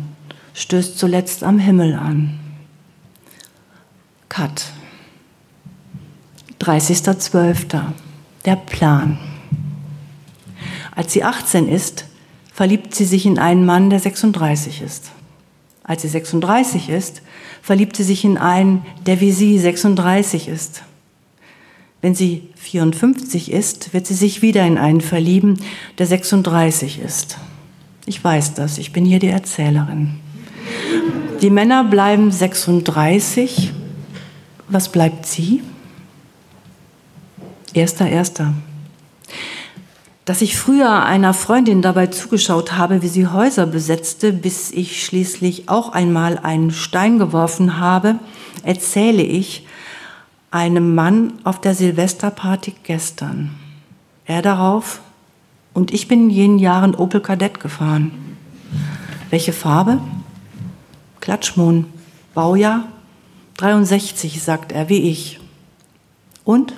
stößt zuletzt am Himmel an. Cut. 30.12. Der Plan. Als sie 18 ist, verliebt sie sich in einen Mann, der 36 ist. Als sie 36 ist, verliebt sie sich in einen, der wie sie 36 ist. Wenn sie 54 ist, wird sie sich wieder in einen verlieben, der 36 ist. Ich weiß das, ich bin hier die Erzählerin. Die Männer bleiben 36. Was bleibt sie? Erster, erster dass ich früher einer Freundin dabei zugeschaut habe, wie sie Häuser besetzte, bis ich schließlich auch einmal einen Stein geworfen habe, erzähle ich einem Mann auf der Silvesterparty gestern. Er darauf und ich bin in jenen Jahren Opel Kadett gefahren. Welche Farbe? Klatschmohn. Baujahr 63, sagt er, wie ich. Und?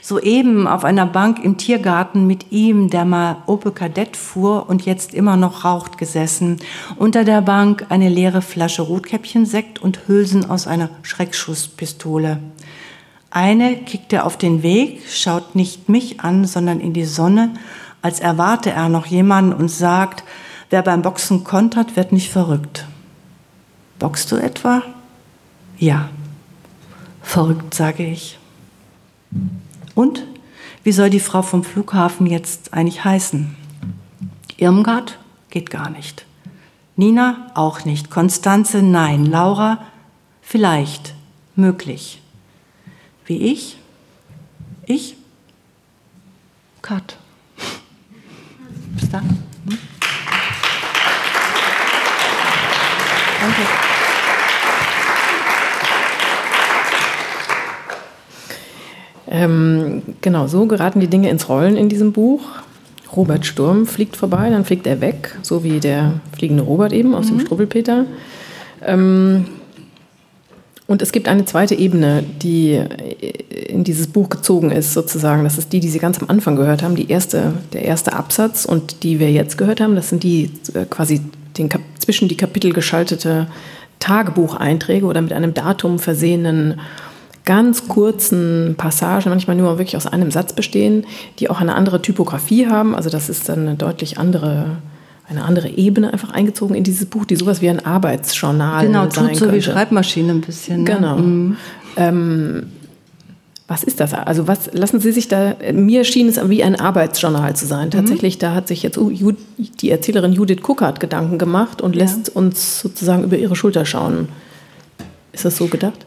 Soeben auf einer Bank im Tiergarten mit ihm, der mal Opel Kadett fuhr und jetzt immer noch raucht, gesessen. Unter der Bank eine leere Flasche Rotkäppchensekt und Hülsen aus einer Schreckschusspistole. Eine kickt er auf den Weg, schaut nicht mich an, sondern in die Sonne, als erwarte er noch jemanden und sagt, wer beim Boxen kontert, wird nicht verrückt. Boxst du etwa? Ja. Verrückt, sage ich. Und wie soll die Frau vom Flughafen jetzt eigentlich heißen? Irmgard geht gar nicht. Nina auch nicht. Konstanze nein. Laura vielleicht. Möglich. Wie ich? Ich? Kat. Bis dann. Hm? Danke. Ähm, genau, so geraten die Dinge ins Rollen in diesem Buch. Robert Sturm fliegt vorbei, dann fliegt er weg, so wie der fliegende Robert eben aus mhm. dem Strubbelpeter. Ähm, und es gibt eine zweite Ebene, die in dieses Buch gezogen ist, sozusagen. Das ist die, die Sie ganz am Anfang gehört haben, die erste, der erste Absatz. Und die wir jetzt gehört haben, das sind die äh, quasi den, zwischen die Kapitel geschaltete Tagebucheinträge oder mit einem Datum versehenen ganz kurzen Passagen, manchmal nur wirklich aus einem Satz bestehen, die auch eine andere Typografie haben. Also das ist dann eine deutlich andere, eine andere Ebene einfach eingezogen in dieses Buch, die sowas wie ein Arbeitsjournal genau, sein tut so könnte. wie Schreibmaschine ein bisschen. Ne? Genau. Mhm. Ähm, was ist das? Also was lassen Sie sich da? Mir schien es wie ein Arbeitsjournal zu sein. Mhm. Tatsächlich, mhm. da hat sich jetzt die Erzählerin Judith Kuckert Gedanken gemacht und lässt ja. uns sozusagen über ihre Schulter schauen. Ist das so gedacht?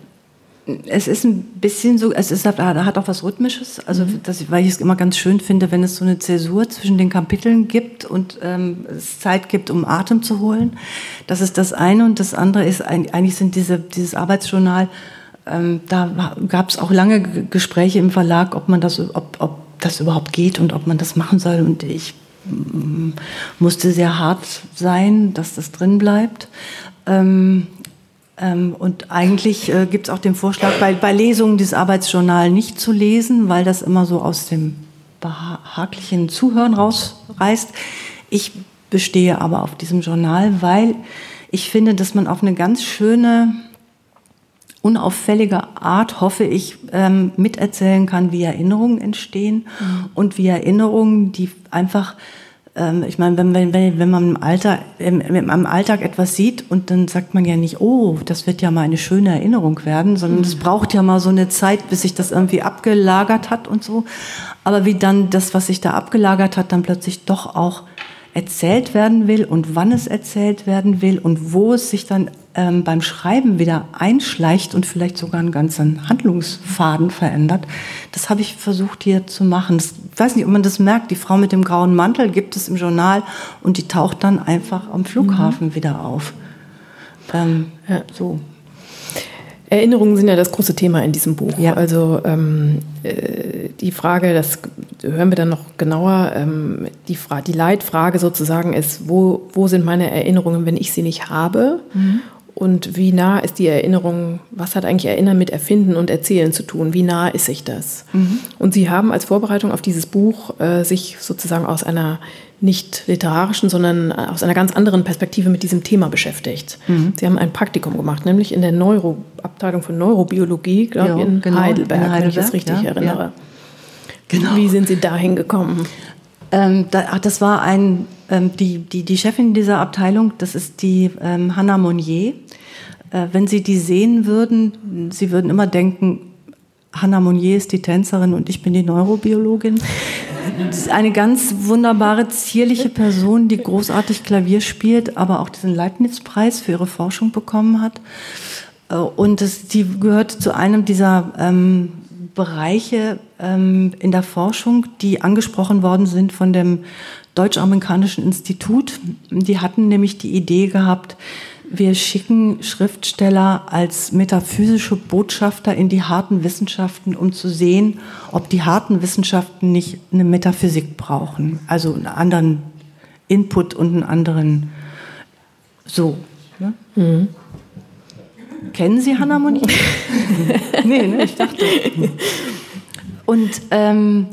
Es ist ein bisschen so, es ist, hat auch was Rhythmisches, also mhm. das, weil ich es immer ganz schön finde, wenn es so eine Zäsur zwischen den Kapiteln gibt und ähm, es Zeit gibt, um Atem zu holen. Das ist das eine und das andere ist, eigentlich sind diese, dieses Arbeitsjournal, ähm, da gab es auch lange Gespräche im Verlag, ob man das, ob, ob das überhaupt geht und ob man das machen soll und ich mm, musste sehr hart sein, dass das drin bleibt. Ähm, und eigentlich äh, gibt es auch den Vorschlag, bei, bei Lesungen dieses Arbeitsjournal nicht zu lesen, weil das immer so aus dem behaglichen Zuhören rausreißt. Ich bestehe aber auf diesem Journal, weil ich finde, dass man auf eine ganz schöne, unauffällige Art, hoffe ich, ähm, miterzählen kann, wie Erinnerungen entstehen mhm. und wie Erinnerungen, die einfach ähm, ich meine, wenn, wenn, wenn man im, Alter, im, im Alltag etwas sieht und dann sagt man ja nicht, oh, das wird ja mal eine schöne Erinnerung werden, sondern es mhm. braucht ja mal so eine Zeit, bis sich das irgendwie abgelagert hat und so. Aber wie dann das, was sich da abgelagert hat, dann plötzlich doch auch erzählt werden will und wann es erzählt werden will und wo es sich dann ähm, beim Schreiben wieder einschleicht und vielleicht sogar einen ganzen Handlungsfaden verändert. Das habe ich versucht hier zu machen. Das, ich weiß nicht, ob man das merkt. Die Frau mit dem grauen Mantel gibt es im Journal und die taucht dann einfach am Flughafen mhm. wieder auf. Ähm, ja. So. Erinnerungen sind ja das große Thema in diesem Buch. Ja. Also ähm, äh, die Frage, das hören wir dann noch genauer, ähm, die, Fra die Leitfrage sozusagen ist, wo, wo sind meine Erinnerungen, wenn ich sie nicht habe? Und wie nah ist die Erinnerung, was hat eigentlich Erinnern mit Erfinden und Erzählen zu tun? Wie nah ist sich das? Und Sie haben als Vorbereitung auf dieses Buch äh, sich sozusagen aus einer nicht literarischen, sondern aus einer ganz anderen Perspektive mit diesem Thema beschäftigt. Sie haben ein Praktikum gemacht, nämlich in der Neuro Abteilung für Neurobiologie, glaube Ja, ich, in, genau, Heidelberg, in wenn ich das Heidelberg, richtig ja, erinnere. ja. Genau. Wie sind Sie dahin gekommen? Ähm, da, ach, das war ein, ähm, die, die, die Chefin dieser Abteilung, das ist die ähm, Hannah Monnier. Äh, wenn Sie die sehen würden, Sie würden immer denken, Hannah Monnier ist die Tänzerin und ich bin die Neurobiologin. Eine ganz wunderbare, zierliche Person, die großartig Klavier spielt, aber auch diesen Leibniz-Preis für ihre Forschung bekommen hat. Äh, Und das, die gehört zu einem dieser ähm, Bereiche ähm, in der Forschung, die angesprochen worden sind von dem Deutsch-Amerikanischen Institut. Die hatten nämlich die Idee gehabt, wir schicken Schriftsteller als metaphysische Botschafter in die harten Wissenschaften, um zu sehen, ob die harten Wissenschaften nicht eine Metaphysik brauchen, also einen anderen Input und einen anderen so. Ne? Kennen Sie Hannah Monique? nee, ne, ich dachte. Und, ähm,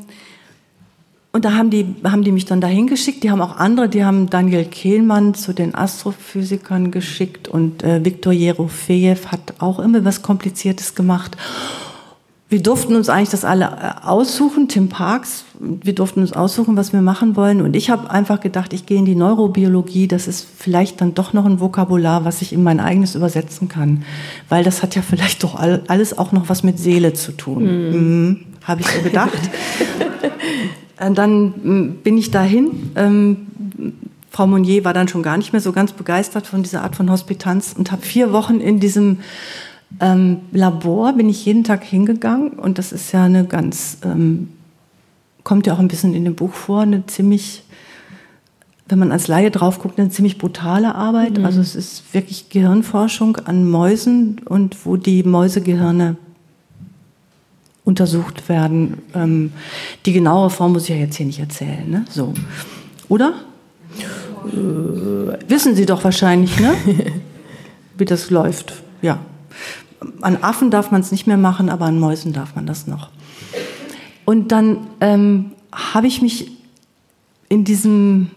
und da haben die, haben die mich dann dahin geschickt. Die haben auch andere, die haben Daniel Kehlmann zu den Astrophysikern geschickt und äh, Viktor Jerofejew hat auch immer was Kompliziertes gemacht. Wir durften uns eigentlich das alle äh, aussuchen, Tim Parks, wir durften uns aussuchen, was wir machen wollen. Und ich habe einfach gedacht, ich gehe in die Neurobiologie, das ist vielleicht dann doch noch ein Vokabular, was ich in mein eigenes übersetzen kann. Weil das hat ja vielleicht doch all, alles auch noch was mit Seele zu tun. Mhm. habe ich so gedacht. Und dann mm, bin ich dahin. Ähm, Frau Monnier war dann schon gar nicht mehr so ganz begeistert von dieser Art von Hospitanz und habe vier Wochen in diesem ähm, Labor bin ich jeden Tag hingegangen und das ist ja eine ganz, ähm, kommt ja auch ein bisschen in dem Buch vor, eine ziemlich, wenn man als Laie drauf guckt, eine ziemlich brutale Arbeit. Also es ist wirklich Gehirnforschung an Mäusen und wo die Mäusegehirne untersucht werden. Ähm, die genaue Form muss ich ja jetzt hier nicht erzählen, ne? So. Oder? Wissen Sie doch wahrscheinlich, ne? Wie das läuft. Ja. An Affen darf man es nicht mehr machen, aber an Mäusen darf man das noch. Und dann ähm, habe ich mich in diesem,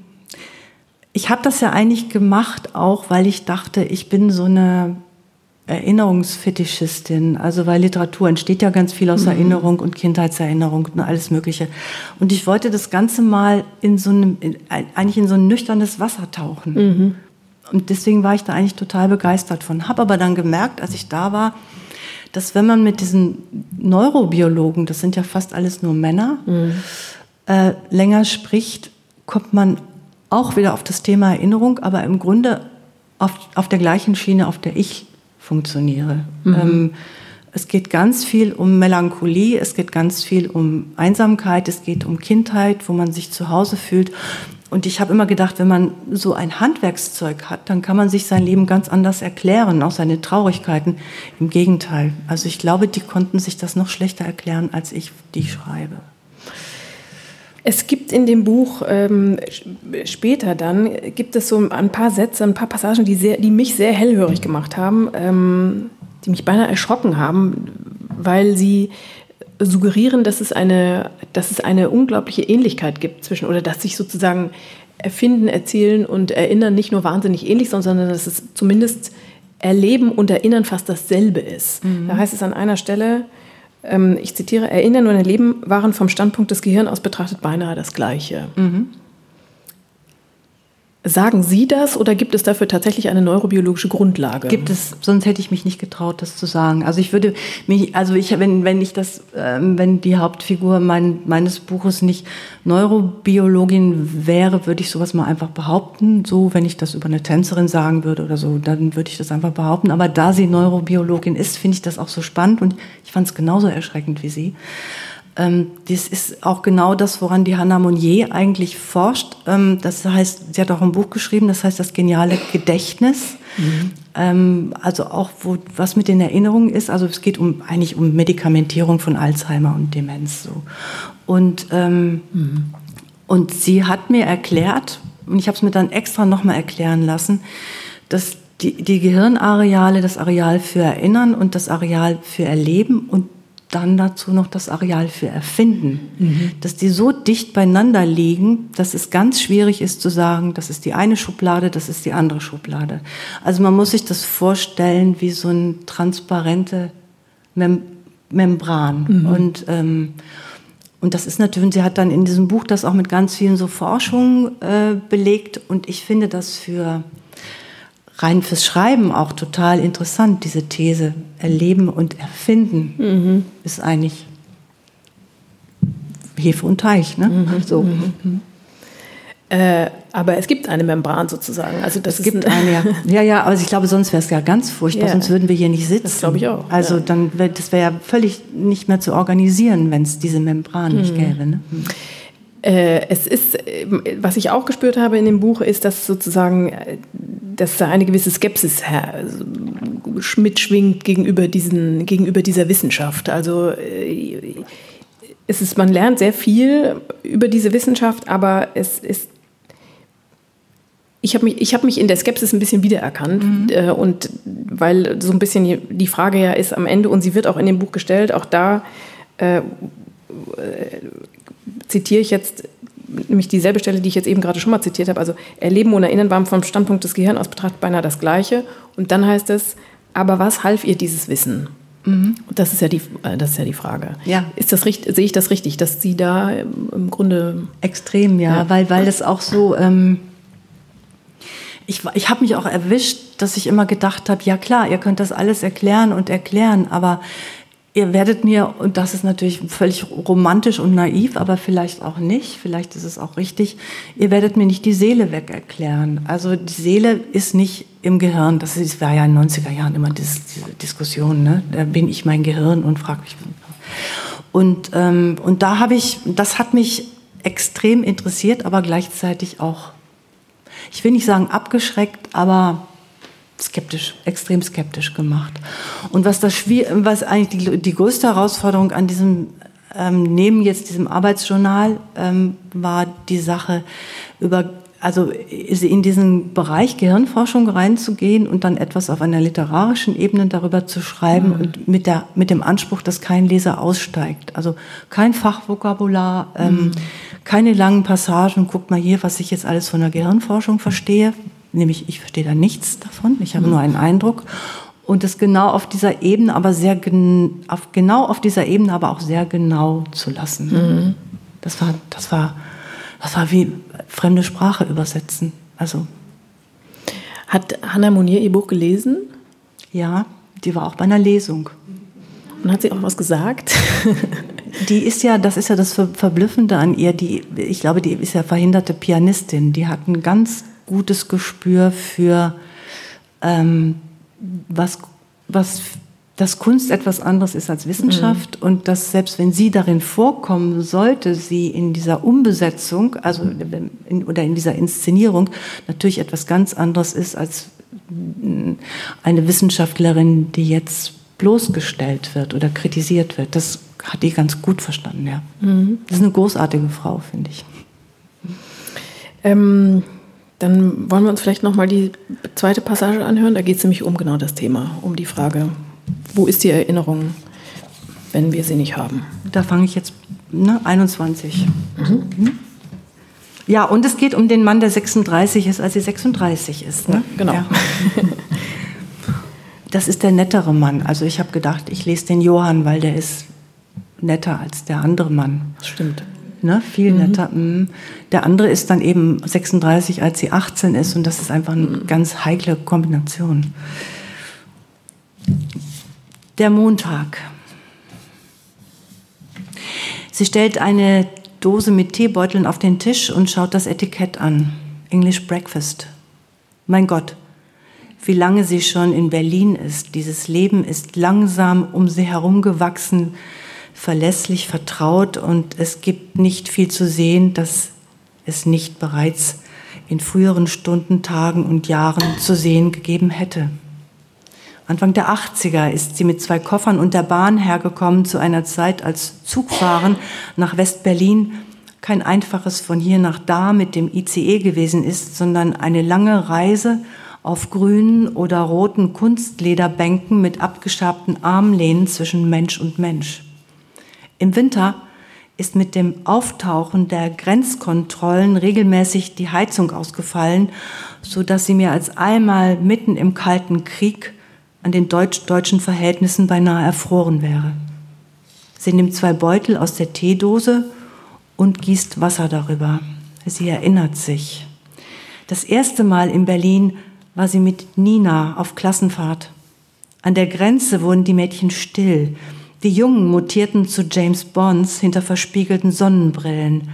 ich habe das ja eigentlich gemacht, auch weil ich dachte, ich bin so eine Erinnerungsfetischistin. Also weil Literatur entsteht ja ganz viel aus Erinnerung und Kindheitserinnerung und alles Mögliche. Und ich wollte das Ganze mal in so einem, in, eigentlich in so ein nüchternes Wasser tauchen. Und deswegen war ich da eigentlich total begeistert von. Habe aber dann gemerkt, als ich da war, dass wenn man mit diesen Neurobiologen, das sind ja fast alles nur Männer, äh, länger spricht, kommt man auch wieder auf das Thema Erinnerung, aber im Grunde auf, auf der gleichen Schiene, auf der ich funktioniere. Ähm, es geht ganz viel um Melancholie, es geht ganz viel um Einsamkeit, es geht um Kindheit, wo man sich zu Hause fühlt. Und ich habe immer gedacht, wenn man so ein Handwerkszeug hat, dann kann man sich sein Leben ganz anders erklären, auch seine Traurigkeiten. Im Gegenteil. Also ich glaube, die konnten sich das noch schlechter erklären, als ich die schreibe. Es gibt in dem Buch ähm, später dann, gibt es so ein paar Sätze, ein paar Passagen, die, sehr, die mich sehr hellhörig gemacht haben, ähm, die mich beinahe erschrocken haben, weil sie suggerieren, dass es eine, dass es eine unglaubliche Ähnlichkeit gibt zwischen, oder dass sich sozusagen Erfinden, Erzählen und Erinnern nicht nur wahnsinnig ähnlich sind, sondern dass es zumindest Erleben und Erinnern fast dasselbe ist. Da heißt es an einer Stelle, ich zitiere, Erinnern und Erleben waren vom Standpunkt des Gehirns aus betrachtet beinahe das Gleiche. Sagen Sie das oder gibt es dafür tatsächlich eine neurobiologische Grundlage? Gibt es, sonst hätte ich mich nicht getraut, das zu sagen. Also ich würde mich, also ich, wenn, wenn ich das, ähm, wenn die Hauptfigur mein, meines Buches nicht Neurobiologin wäre, würde ich sowas mal einfach behaupten. So, wenn ich das über eine Tänzerin sagen würde oder so, dann würde ich das einfach behaupten. Aber da sie Neurobiologin ist, finde ich das auch so spannend und ich fand es genauso erschreckend wie sie. Ähm, das ist auch genau das, woran die Hannah Monnier eigentlich forscht. Ähm, das heißt, sie hat auch ein Buch geschrieben, das heißt das geniale Gedächtnis. Ähm, also auch, wo, was mit den Erinnerungen ist. Also es geht um, eigentlich um Medikamentierung von Alzheimer und Demenz. So. Und, ähm, mhm. und sie hat mir erklärt, und ich habe es mir dann extra nochmal erklären lassen, dass die, die Gehirnareale, das Areal für Erinnern und das Areal für Erleben und dann dazu noch das Areal für Erfinden, mhm. dass die so dicht beieinander liegen, dass es ganz schwierig ist zu sagen, das ist die eine Schublade, das ist die andere Schublade. Also man muss sich das vorstellen wie so ein transparente Mem Membran. Mhm. Und, ähm, und das ist natürlich, sie hat dann in diesem Buch das auch mit ganz vielen so Forschungen äh, belegt und ich finde das für rein fürs Schreiben auch total interessant, diese These. Erleben und Erfinden mhm. ist eigentlich Hefe und Teich, ne? Mhm. So. Mhm. Äh, aber es gibt eine Membran sozusagen. Also das es gibt ein eine, ja. ja, ja, aber ich glaube, sonst wäre es ja ganz furchtbar, ja. sonst würden wir hier nicht sitzen. Das glaube ich auch. Also ja. dann wär, das wäre ja völlig nicht mehr zu organisieren, wenn es diese Membran nicht mhm. gäbe. Ne? Äh, es ist, äh, was ich auch gespürt habe in dem Buch, ist, dass sozusagen, äh, dass da eine gewisse Skepsis mitschwingt gegenüber, diesen, gegenüber dieser Wissenschaft. Also es ist, man lernt sehr viel über diese Wissenschaft, aber es ist ich habe mich, hab mich in der Skepsis ein bisschen wiedererkannt. Mhm. Und weil so ein bisschen die Frage ja ist am Ende, und sie wird auch in dem Buch gestellt, auch da äh, zitiere ich jetzt nämlich dieselbe Stelle, die ich jetzt eben gerade schon mal zitiert habe. Also Erleben und Erinnern waren vom Standpunkt des Gehirns aus betrachtet beinahe das Gleiche. Und dann heißt es, aber was half ihr dieses Wissen? Mhm. Das ist ja die, äh, das ist ja die Frage. Ja. Ist das richtig, sehe ich das richtig, dass Sie da im Grunde. Extrem, ja, ja. weil, weil das auch so. Ähm ich, ich habe mich auch erwischt, dass ich immer gedacht habe, ja klar, ihr könnt das alles erklären und erklären, aber Ihr werdet mir, und das ist natürlich völlig romantisch und naiv, aber vielleicht auch nicht, vielleicht ist es auch richtig, ihr werdet mir nicht die Seele weg erklären. Also die Seele ist nicht im Gehirn, das, war ja in den 90er Jahren immer diese, diese Diskussion, ne? da bin ich mein Gehirn und frage mich. Und, ähm, und da habe ich, das hat mich extrem interessiert, aber gleichzeitig auch, ich will nicht sagen abgeschreckt, aber skeptisch, extrem skeptisch gemacht. Und was das was eigentlich die, die größte Herausforderung an diesem ähm, neben jetzt diesem Arbeitsjournal ähm, war die Sache über also in diesen Bereich Gehirnforschung reinzugehen und dann etwas auf einer literarischen Ebene darüber zu schreiben mhm. und mit, der, mit dem Anspruch, dass kein Leser aussteigt. Also kein Fachvokabular, ähm, mhm. keine langen Passagen. Guckt mal hier, was ich jetzt alles von der Gehirnforschung verstehe, nämlich ich verstehe da nichts davon, ich habe nur einen Eindruck und es genau auf dieser Ebene, aber sehr auf, genau auf dieser Ebene, aber auch sehr genau zu lassen. Mhm. Das war, das war, das war wie fremde Sprache übersetzen. Also hat Hannah Monier ihr Buch gelesen? Ja, die war auch bei einer Lesung. Und hat sie auch was gesagt? die ist ja, das ist ja das Verblüffende an ihr. Die, ich glaube, die ist ja verhinderte Pianistin. Die hat ein ganz gutes Gespür für ähm, was, was dass Kunst etwas anderes ist als Wissenschaft mhm. und dass selbst wenn sie darin vorkommen sollte, sie in dieser Umbesetzung, also in, oder in dieser Inszenierung natürlich etwas ganz anderes ist als eine Wissenschaftlerin, die jetzt bloßgestellt wird oder kritisiert wird. Das hat die ganz gut verstanden, ja. Mhm. Das ist eine großartige Frau, finde ich. Ähm dann wollen wir uns vielleicht nochmal die zweite Passage anhören. Da geht es nämlich um genau das Thema, um die Frage, wo ist die Erinnerung, wenn wir sie nicht haben? Da fange ich jetzt, ne, 21. Mhm. mhm. Ja, und es geht um den Mann, der 36 ist, als sie 36 ist. Ne? Ja, genau. Ja. Das ist der nettere Mann. Also ich habe gedacht, ich lese den Johann, weil der ist netter als der andere Mann. Stimmt ne, viel mhm. netter. Mhm. Der andere ist dann eben 36, als sie 18 ist und das ist einfach eine mhm. ganz heikle Kombination. Der Montag. Sie stellt eine Dose mit Teebeuteln auf den Tisch und schaut das Etikett an. English Breakfast. Mein Gott, wie lange sie schon in Berlin ist. Dieses Leben ist langsam um sie herumgewachsen verlässlich, vertraut und es gibt nicht viel zu sehen, dass es nicht bereits in früheren Stunden, Tagen und Jahren zu sehen gegeben hätte. Anfang der 80er ist sie mit zwei Koffern und der Bahn hergekommen zu einer Zeit, als Zugfahren nach West-Berlin kein einfaches von hier nach da mit dem ICE gewesen ist, sondern eine lange Reise auf grünen oder roten Kunstlederbänken mit abgeschabten Armlehnen zwischen Mensch und Mensch. Im Winter ist mit dem Auftauchen der Grenzkontrollen regelmäßig die Heizung ausgefallen, so dass sie mir als einmal mitten im Kalten Krieg an den deutsch-deutschen Verhältnissen beinahe erfroren wäre. Sie nimmt zwei Beutel aus der Teedose und gießt Wasser darüber. Sie erinnert sich. Das erste Mal in Berlin war sie mit Nina auf Klassenfahrt. An der Grenze wurden die Mädchen still. Die Jungen mutierten zu James Bonds hinter verspiegelten Sonnenbrillen.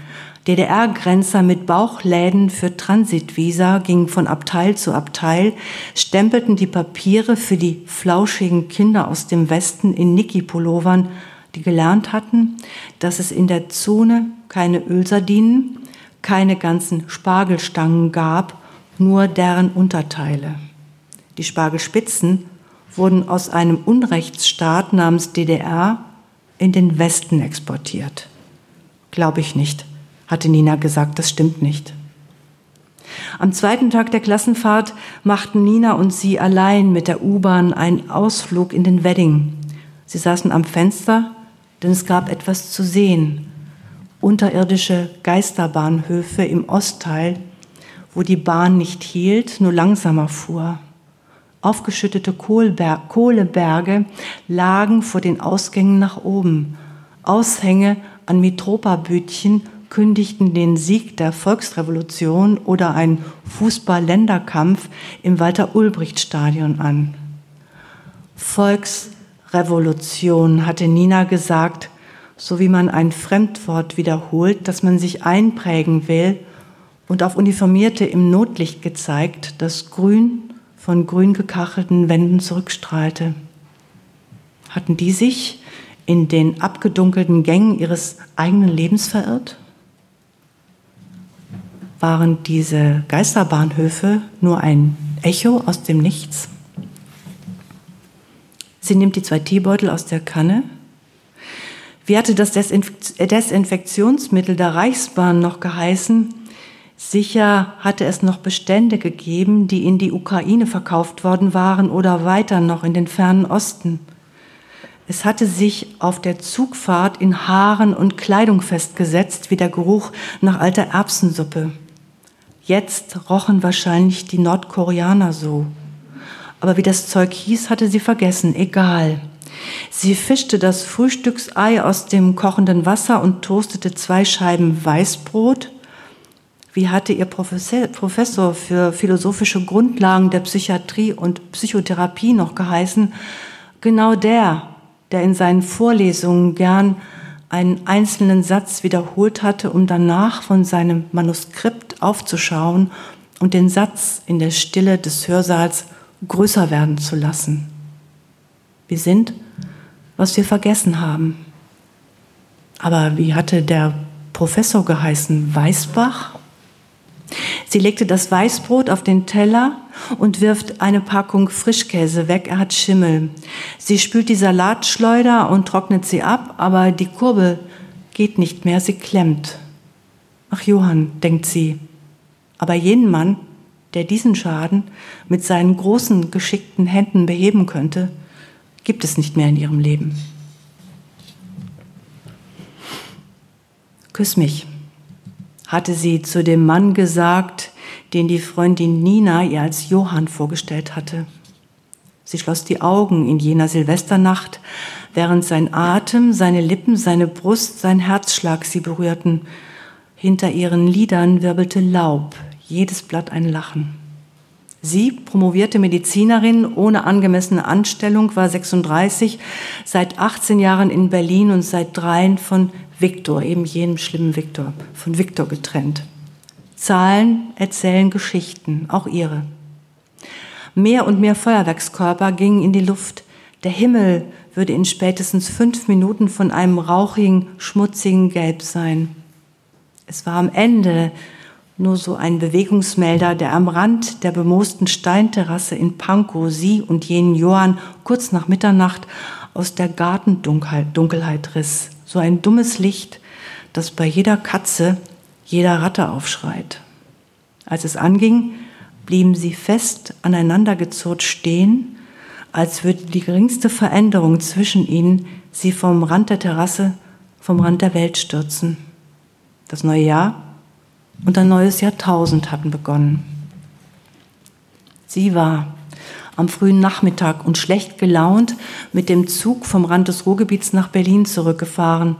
DDR-Grenzer mit Bauchläden für Transitvisa gingen von Abteil zu Abteil, stempelten die Papiere für die flauschigen Kinder aus dem Westen in Niki-Pullovern, die gelernt hatten, dass es in der Zone keine Ölsardinen, keine ganzen Spargelstangen gab, nur deren Unterteile. Die Spargelspitzen wurden aus einem Unrechtsstaat namens DDR in den Westen exportiert. Glaube ich nicht, hatte Nina gesagt, das stimmt nicht. Am zweiten Tag der Klassenfahrt machten Nina und sie allein mit der U-Bahn einen Ausflug in den Wedding. Sie saßen am Fenster, denn es gab etwas zu sehen. Unterirdische Geisterbahnhöfe im Ostteil, wo die Bahn nicht hielt, nur langsamer fuhr. Aufgeschüttete Kohleberge lagen vor den Ausgängen nach oben. Aushänge an Mitropabütchen kündigten den Sieg der Volksrevolution oder einen Fußball-Länderkampf im Walter-Ulbricht-Stadion an. Volksrevolution, hatte Nina gesagt, so wie man ein Fremdwort wiederholt, das man sich einprägen will und auf Uniformierte im Notlicht gezeigt, das grün von grün gekachelten Wänden zurückstrahlte. Hatten die sich in den abgedunkelten Gängen ihres eigenen Lebens verirrt? Waren diese Geisterbahnhöfe nur ein Echo aus dem Nichts? Sie nimmt die zwei Teebeutel aus der Kanne. Wie hatte das Desinfektionsmittel der Reichsbahn noch geheißen? Sicher hatte es noch Bestände gegeben, die in die Ukraine verkauft worden waren oder weiter noch in den fernen Osten. Es hatte sich auf der Zugfahrt in Haaren und Kleidung festgesetzt, wie der Geruch nach alter Erbsensuppe. Jetzt rochen wahrscheinlich die Nordkoreaner so. Aber wie das Zeug hieß, hatte sie vergessen, egal. Sie fischte das Frühstücksei aus dem kochenden Wasser und toastete zwei Scheiben Weißbrot, wie hatte Ihr Professor für philosophische Grundlagen der Psychiatrie und Psychotherapie noch geheißen? Genau der, der in seinen Vorlesungen gern einen einzelnen Satz wiederholt hatte, um danach von seinem Manuskript aufzuschauen und den Satz in der Stille des Hörsaals größer werden zu lassen. Wir sind, was wir vergessen haben. Aber wie hatte der Professor geheißen? Weißbach? Sie legte das Weißbrot auf den Teller und wirft eine Packung Frischkäse weg. Er hat Schimmel. Sie spült die Salatschleuder und trocknet sie ab, aber die Kurbel geht nicht mehr, sie klemmt. Ach Johann, denkt sie. Aber jenen Mann, der diesen Schaden mit seinen großen, geschickten Händen beheben könnte, gibt es nicht mehr in ihrem Leben. Küss mich hatte sie zu dem Mann gesagt, den die Freundin Nina ihr als Johann vorgestellt hatte. Sie schloss die Augen in jener Silvesternacht, während sein Atem, seine Lippen, seine Brust, sein Herzschlag sie berührten. Hinter ihren Lidern wirbelte Laub, jedes Blatt ein Lachen. Sie, promovierte Medizinerin ohne angemessene Anstellung, war 36, seit 18 Jahren in Berlin und seit dreien von Viktor, eben jenem schlimmen Viktor, von Viktor getrennt. Zahlen erzählen Geschichten, auch ihre. Mehr und mehr Feuerwerkskörper gingen in die Luft. Der Himmel würde in spätestens fünf Minuten von einem rauchigen, schmutzigen Gelb sein. Es war am Ende nur so ein Bewegungsmelder, der am Rand der bemoosten Steinterrasse in Pankow sie und jenen Johann kurz nach Mitternacht aus der Gartendunkelheit riss. So ein dummes Licht, das bei jeder Katze, jeder Ratte aufschreit. Als es anging, blieben sie fest aneinandergezurrt stehen, als würde die geringste Veränderung zwischen ihnen sie vom Rand der Terrasse, vom Rand der Welt stürzen. Das neue Jahr und ein neues Jahrtausend hatten begonnen. Sie war am frühen Nachmittag und schlecht gelaunt mit dem Zug vom Rand des Ruhrgebiets nach Berlin zurückgefahren.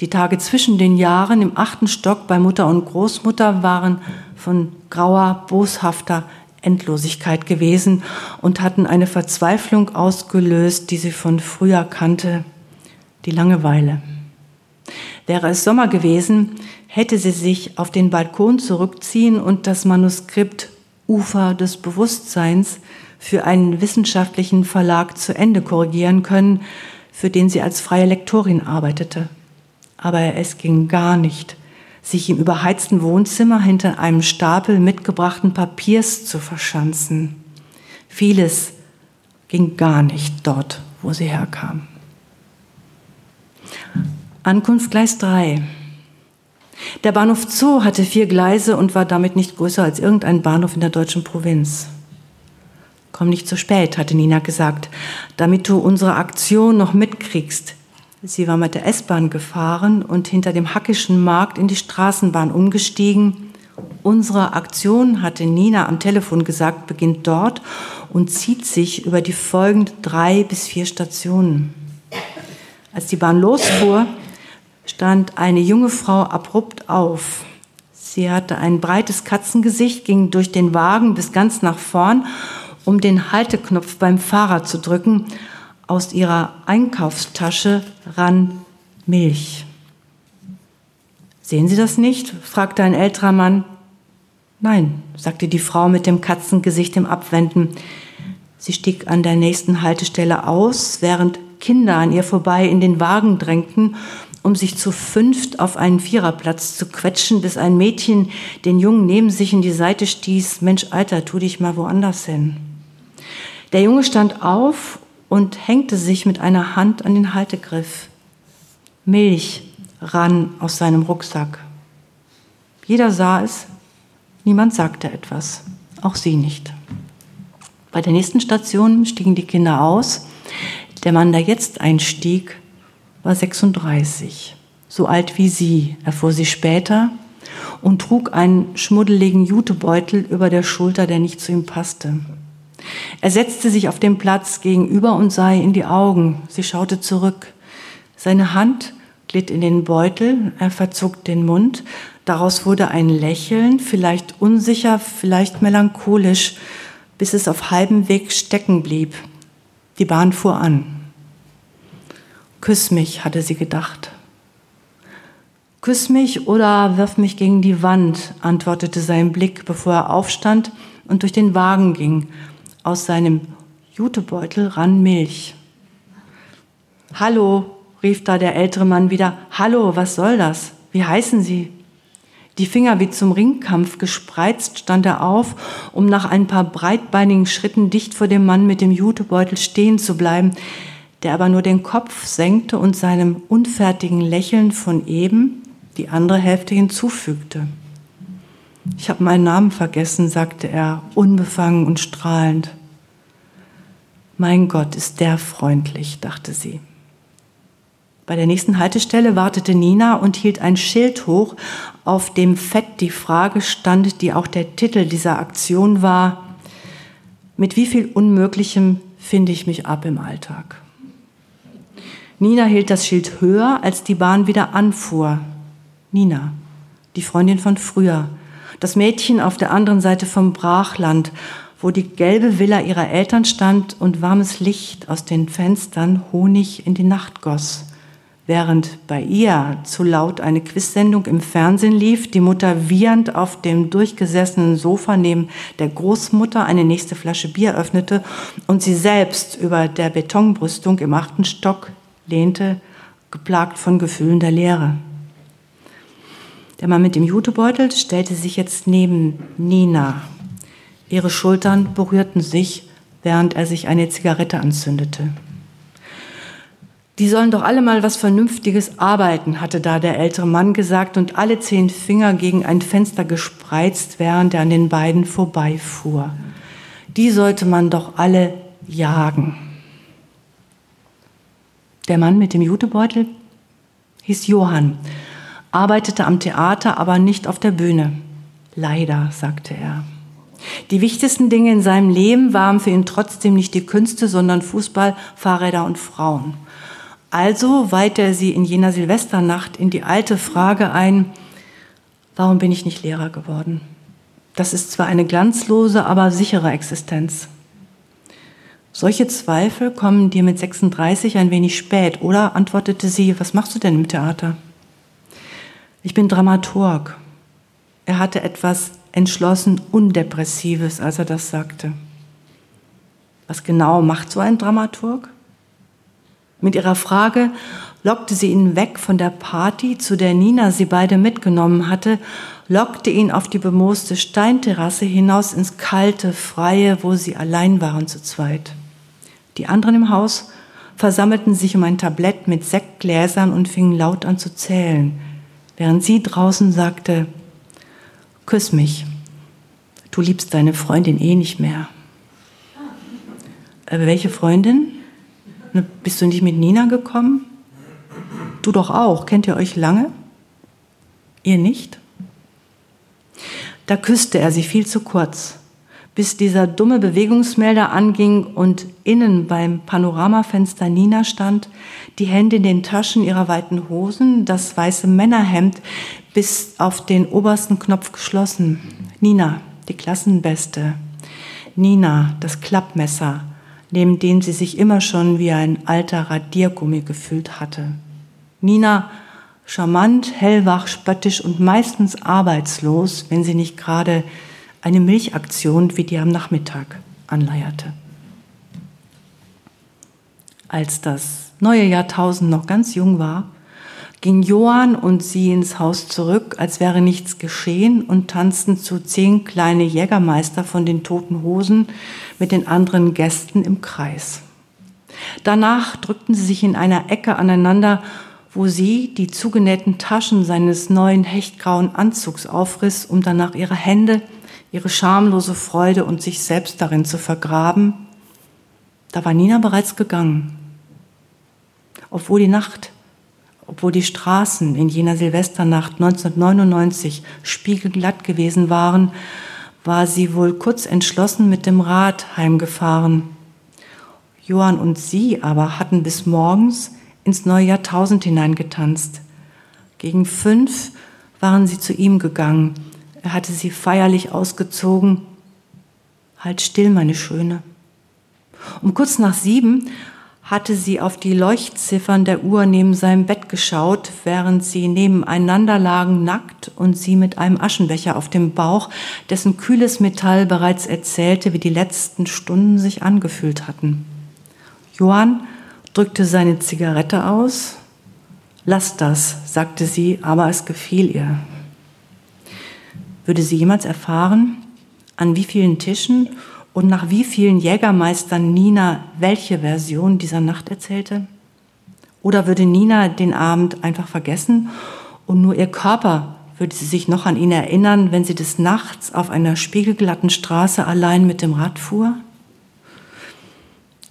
Die Tage zwischen den Jahren im achten Stock bei Mutter und Großmutter waren von grauer, boshafter Endlosigkeit gewesen und hatten eine Verzweiflung ausgelöst, die sie von früher kannte, die Langeweile. Wäre es Sommer gewesen, hätte sie sich auf den Balkon zurückziehen und das Manuskript Ufer des Bewusstseins für einen wissenschaftlichen Verlag zu Ende korrigieren können, für den sie als freie Lektorin arbeitete. Aber es ging gar nicht, sich im überheizten Wohnzimmer hinter einem Stapel mitgebrachten Papiers zu verschanzen. Vieles ging gar nicht dort, wo sie herkam. Ankunft Gleis 3. Der Bahnhof Zoo hatte vier Gleise und war damit nicht größer als irgendein Bahnhof in der deutschen Provinz. Komm nicht zu spät, hatte Nina gesagt, damit du unsere Aktion noch mitkriegst. Sie war mit der S-Bahn gefahren und hinter dem Hackischen Markt in die Straßenbahn umgestiegen. Unsere Aktion, hatte Nina am Telefon gesagt, beginnt dort und zieht sich über die folgenden drei bis vier Stationen. Als die Bahn losfuhr, stand eine junge Frau abrupt auf. Sie hatte ein breites Katzengesicht, ging durch den Wagen bis ganz nach vorn um den Halteknopf beim Fahrer zu drücken. Aus ihrer Einkaufstasche rann Milch. Sehen Sie das nicht? fragte ein älterer Mann. Nein, sagte die Frau mit dem Katzengesicht im Abwenden. Sie stieg an der nächsten Haltestelle aus, während Kinder an ihr vorbei in den Wagen drängten, um sich zu fünft auf einen Viererplatz zu quetschen, bis ein Mädchen den Jungen neben sich in die Seite stieß. Mensch, Alter, tu dich mal woanders hin. Der Junge stand auf und hängte sich mit einer Hand an den Haltegriff. Milch rann aus seinem Rucksack. Jeder sah es, niemand sagte etwas, auch sie nicht. Bei der nächsten Station stiegen die Kinder aus. Der Mann, der jetzt einstieg, war 36, so alt wie sie, erfuhr sie später, und trug einen schmuddeligen Jutebeutel über der Schulter, der nicht zu ihm passte. Er setzte sich auf den Platz gegenüber und sah in die Augen. Sie schaute zurück. Seine Hand glitt in den Beutel, er verzog den Mund. Daraus wurde ein Lächeln, vielleicht unsicher, vielleicht melancholisch, bis es auf halbem Weg stecken blieb. Die Bahn fuhr an. Küss mich, hatte sie gedacht. Küss mich oder wirf mich gegen die Wand, antwortete sein Blick, bevor er aufstand und durch den Wagen ging. Aus seinem Jutebeutel rann Milch. Hallo, rief da der ältere Mann wieder. Hallo, was soll das? Wie heißen Sie? Die Finger wie zum Ringkampf gespreizt stand er auf, um nach ein paar breitbeinigen Schritten dicht vor dem Mann mit dem Jutebeutel stehen zu bleiben, der aber nur den Kopf senkte und seinem unfertigen Lächeln von eben die andere Hälfte hinzufügte. Ich habe meinen Namen vergessen, sagte er, unbefangen und strahlend. Mein Gott, ist der freundlich, dachte sie. Bei der nächsten Haltestelle wartete Nina und hielt ein Schild hoch, auf dem fett die Frage stand, die auch der Titel dieser Aktion war, mit wie viel Unmöglichem finde ich mich ab im Alltag. Nina hielt das Schild höher, als die Bahn wieder anfuhr. Nina, die Freundin von früher, das Mädchen auf der anderen Seite vom Brachland, wo die gelbe Villa ihrer Eltern stand und warmes Licht aus den Fenstern Honig in die Nacht goss. Während bei ihr zu laut eine Quizsendung im Fernsehen lief, die Mutter wiehernd auf dem durchgesessenen Sofa neben der Großmutter eine nächste Flasche Bier öffnete und sie selbst über der Betonbrüstung im achten Stock lehnte, geplagt von Gefühlen der Leere. Der Mann mit dem Jutebeutel stellte sich jetzt neben Nina. Ihre Schultern berührten sich, während er sich eine Zigarette anzündete. Die sollen doch alle mal was Vernünftiges arbeiten, hatte da der ältere Mann gesagt und alle zehn Finger gegen ein Fenster gespreizt, während er an den beiden vorbeifuhr. Die sollte man doch alle jagen. Der Mann mit dem Jutebeutel hieß Johann, arbeitete am Theater, aber nicht auf der Bühne. Leider, sagte er. Die wichtigsten Dinge in seinem Leben waren für ihn trotzdem nicht die Künste, sondern Fußball, Fahrräder und Frauen. Also weihte er sie in jener Silvesternacht in die alte Frage ein, warum bin ich nicht Lehrer geworden? Das ist zwar eine glanzlose, aber sichere Existenz. Solche Zweifel kommen dir mit 36 ein wenig spät, oder? antwortete sie, was machst du denn im Theater? Ich bin Dramaturg. Er hatte etwas entschlossen Undepressives, als er das sagte. Was genau macht so ein Dramaturg? Mit ihrer Frage lockte sie ihn weg von der Party, zu der Nina sie beide mitgenommen hatte, lockte ihn auf die bemooste Steinterrasse hinaus ins kalte, freie, wo sie allein waren zu zweit. Die anderen im Haus versammelten sich um ein Tablett mit Sektgläsern und fingen laut an zu zählen, während sie draußen sagte, Küss mich, du liebst deine Freundin eh nicht mehr. Äh, welche Freundin? Bist du nicht mit Nina gekommen? Du doch auch. Kennt ihr euch lange? Ihr nicht? Da küsste er sie viel zu kurz, bis dieser dumme Bewegungsmelder anging und innen beim Panoramafenster Nina stand, die Hände in den Taschen ihrer weiten Hosen, das weiße Männerhemd bis auf den obersten Knopf geschlossen. Nina, die Klassenbeste. Nina, das Klappmesser, neben dem sie sich immer schon wie ein alter Radiergummi gefühlt hatte. Nina, charmant, hellwach, spöttisch und meistens arbeitslos, wenn sie nicht gerade eine Milchaktion wie die am Nachmittag anleierte. Als das neue Jahrtausend noch ganz jung war, ging Johann und sie ins Haus zurück, als wäre nichts geschehen und tanzten zu zehn kleine Jägermeister von den toten Hosen mit den anderen Gästen im Kreis. Danach drückten sie sich in einer Ecke aneinander, wo sie die zugenähten Taschen seines neuen hechtgrauen Anzugs aufriss, um danach ihre Hände, ihre schamlose Freude und sich selbst darin zu vergraben. Da war Nina bereits gegangen. Obwohl die Nacht obwohl die Straßen in jener Silvesternacht 1999 spiegelglatt gewesen waren, war sie wohl kurz entschlossen mit dem Rad heimgefahren. Johann und sie aber hatten bis morgens ins neue Jahrtausend hineingetanzt. Gegen fünf waren sie zu ihm gegangen. Er hatte sie feierlich ausgezogen. Halt still, meine Schöne. Um kurz nach sieben hatte sie auf die Leuchtziffern der Uhr neben seinem Bett geschaut, während sie nebeneinander lagen, nackt und sie mit einem Aschenbecher auf dem Bauch, dessen kühles Metall bereits erzählte, wie die letzten Stunden sich angefühlt hatten. Johann drückte seine Zigarette aus. Lass das, sagte sie, aber es gefiel ihr. Würde sie jemals erfahren, an wie vielen Tischen und nach wie vielen Jägermeistern Nina welche Version dieser Nacht erzählte? Oder würde Nina den Abend einfach vergessen und nur ihr Körper würde sie sich noch an ihn erinnern, wenn sie des Nachts auf einer spiegelglatten Straße allein mit dem Rad fuhr?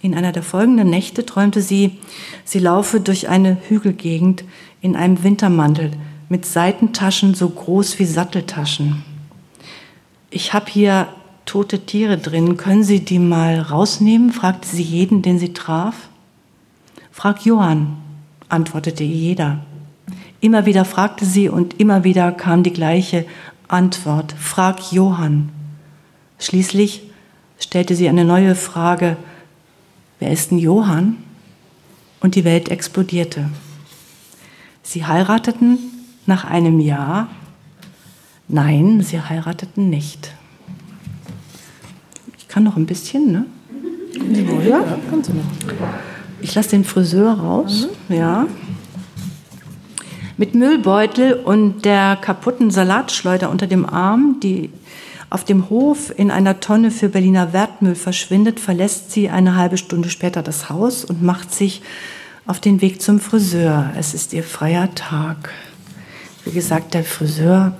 In einer der folgenden Nächte träumte sie, sie laufe durch eine Hügelgegend in einem Wintermantel mit Seitentaschen so groß wie Satteltaschen. Ich habe hier tote Tiere drin. Können Sie die mal rausnehmen? fragte sie jeden, den sie traf. Frag Johann, antwortete jeder. Immer wieder fragte sie und immer wieder kam die gleiche Antwort. Frag Johann. Schließlich stellte sie eine neue Frage. Wer ist denn Johann? Und die Welt explodierte. Sie heirateten nach einem Jahr. Nein, sie heirateten nicht kann noch ein bisschen, ne? Ja, ja kannst du noch. Ich lasse den Friseur raus, mhm. ja. Mit Müllbeutel und der kaputten Salatschleuder unter dem Arm, die auf dem Hof in einer Tonne für Berliner Wertmüll verschwindet, verlässt sie eine halbe Stunde später das Haus und macht sich auf den Weg zum Friseur. Es ist ihr freier Tag. Wie gesagt, der Friseur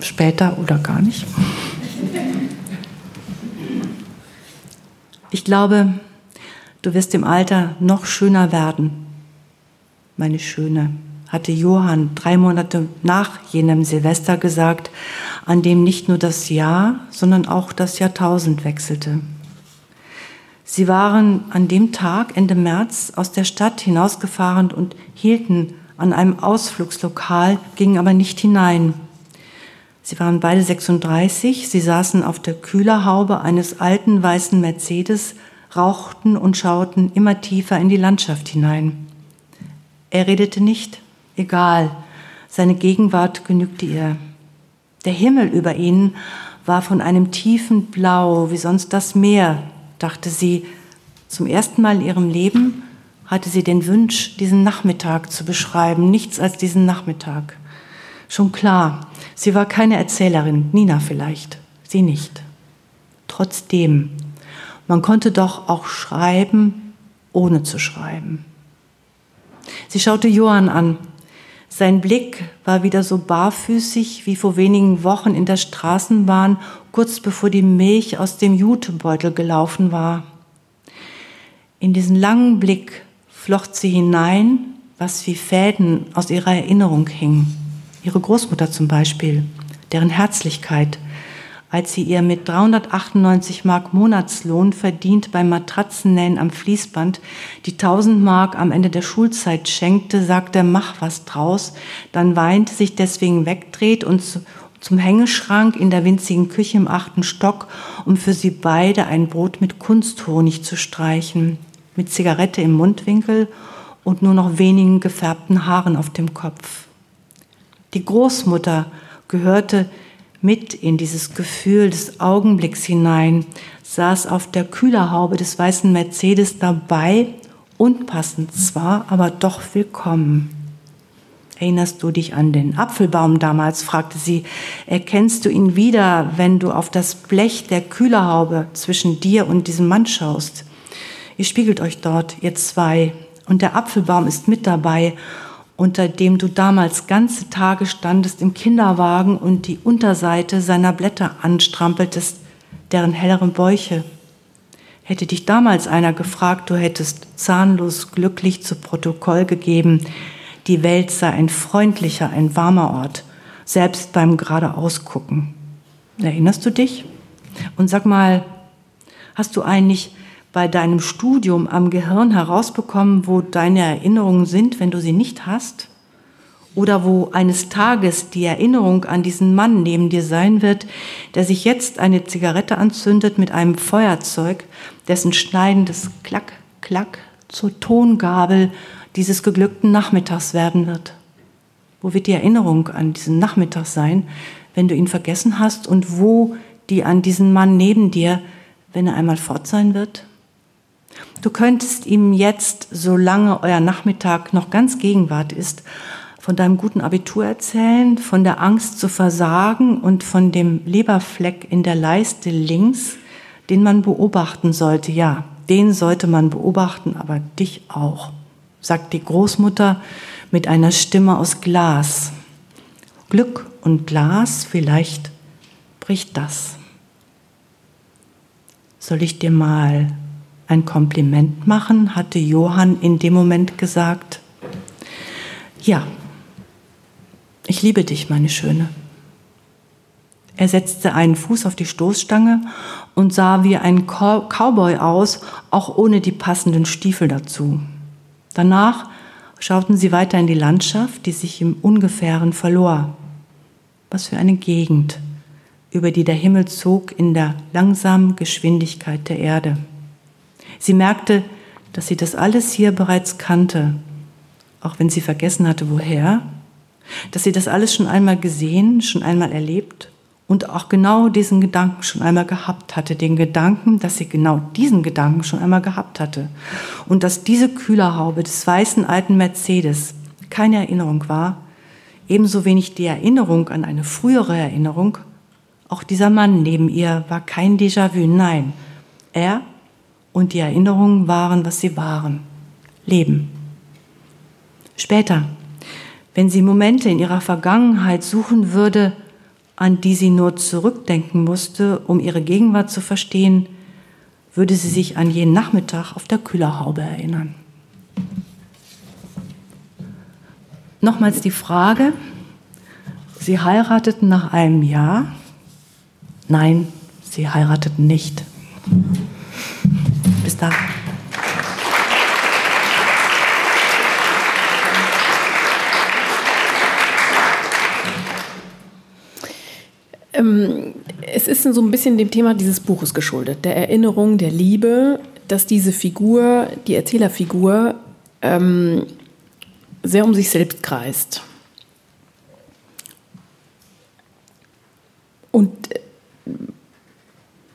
später oder gar nicht. Ich glaube, du wirst im Alter noch schöner werden meine Schöne, hatte Johann drei Monate nach jenem Silvester gesagt, an dem nicht nur das Jahr, sondern auch das Jahrtausend wechselte. Sie waren an dem Tag, Ende März, aus der Stadt hinausgefahren und hielten an einem Ausflugslokal, gingen aber nicht hinein. Sie waren beide 36, sie saßen auf der Kühlerhaube eines alten weißen Mercedes, rauchten und schauten immer tiefer in die Landschaft hinein. Er redete nicht, egal, seine Gegenwart genügte ihr. Der Himmel über ihnen war von einem tiefen Blau, wie sonst das Meer, dachte sie. Zum ersten Mal in ihrem Leben hatte sie den Wunsch, diesen Nachmittag zu beschreiben, nichts als diesen Nachmittag. Schon klar, sie war keine Erzählerin, Nina vielleicht, sie nicht. Trotzdem, man konnte doch auch schreiben, ohne zu schreiben. Sie schaute Johann an. Sein Blick war wieder so barfüßig wie vor wenigen Wochen in der Straßenbahn, kurz bevor die Milch aus dem Jutebeutel gelaufen war. In diesen langen Blick flocht sie hinein, was wie Fäden aus ihrer Erinnerung hing. Ihre Großmutter zum Beispiel, deren Herzlichkeit, als sie ihr mit 398 Mark Monatslohn verdient beim Matratzennähen am Fließband die 1000 Mark am Ende der Schulzeit schenkte, sagte, mach was draus, dann weinte, sich deswegen wegdreht und zum Hängeschrank in der winzigen Küche im achten Stock, um für sie beide ein Brot mit Kunsthonig zu streichen, mit Zigarette im Mundwinkel und nur noch wenigen gefärbten Haaren auf dem Kopf. Die Großmutter gehörte mit in dieses Gefühl des Augenblicks hinein, saß auf der Kühlerhaube des weißen Mercedes dabei, unpassend zwar, aber doch willkommen. Erinnerst du dich an den Apfelbaum damals? fragte sie. Erkennst du ihn wieder, wenn du auf das Blech der Kühlerhaube zwischen dir und diesem Mann schaust? Ihr spiegelt euch dort, ihr zwei, und der Apfelbaum ist mit dabei unter dem du damals ganze Tage standest im Kinderwagen und die Unterseite seiner Blätter anstrampeltest, deren helleren Bäuche. Hätte dich damals einer gefragt, du hättest zahnlos glücklich zu Protokoll gegeben, die Welt sei ein freundlicher, ein warmer Ort, selbst beim geradeausgucken. Erinnerst du dich? Und sag mal, hast du eigentlich bei deinem Studium am Gehirn herausbekommen, wo deine Erinnerungen sind, wenn du sie nicht hast? Oder wo eines Tages die Erinnerung an diesen Mann neben dir sein wird, der sich jetzt eine Zigarette anzündet mit einem Feuerzeug, dessen schneidendes Klack, Klack zur Tongabel dieses geglückten Nachmittags werden wird? Wo wird die Erinnerung an diesen Nachmittag sein, wenn du ihn vergessen hast und wo die an diesen Mann neben dir, wenn er einmal fort sein wird? Du könntest ihm jetzt, solange euer Nachmittag noch ganz Gegenwart ist, von deinem guten Abitur erzählen, von der Angst zu versagen und von dem Leberfleck in der Leiste links, den man beobachten sollte. Ja, den sollte man beobachten, aber dich auch, sagt die Großmutter mit einer Stimme aus Glas. Glück und Glas, vielleicht bricht das. Soll ich dir mal ein Kompliment machen, hatte Johann in dem Moment gesagt. Ja, ich liebe dich, meine Schöne. Er setzte einen Fuß auf die Stoßstange und sah wie ein Cowboy aus, auch ohne die passenden Stiefel dazu. Danach schauten sie weiter in die Landschaft, die sich im Ungefähren verlor. Was für eine Gegend, über die der Himmel zog in der langsamen Geschwindigkeit der Erde. Sie merkte, dass sie das alles hier bereits kannte, auch wenn sie vergessen hatte, woher, dass sie das alles schon einmal gesehen, schon einmal erlebt und auch genau diesen Gedanken schon einmal gehabt hatte, den Gedanken, dass sie genau diesen Gedanken schon einmal gehabt hatte und dass diese Kühlerhaube des weißen alten Mercedes keine Erinnerung war, ebenso wenig die Erinnerung an eine frühere Erinnerung. Auch dieser Mann neben ihr war kein Déjà-vu, nein. Er und die Erinnerungen waren, was sie waren. Leben. Später, wenn sie Momente in ihrer Vergangenheit suchen würde, an die sie nur zurückdenken musste, um ihre Gegenwart zu verstehen, würde sie sich an jenen Nachmittag auf der Kühlerhaube erinnern. Nochmals die Frage, Sie heirateten nach einem Jahr? Nein, Sie heirateten nicht. Bis dann. Ähm, es ist so ein bisschen dem Thema dieses Buches geschuldet, der Erinnerung, der Liebe, dass diese Figur, die Erzählerfigur, ähm, sehr um sich selbst kreist. Und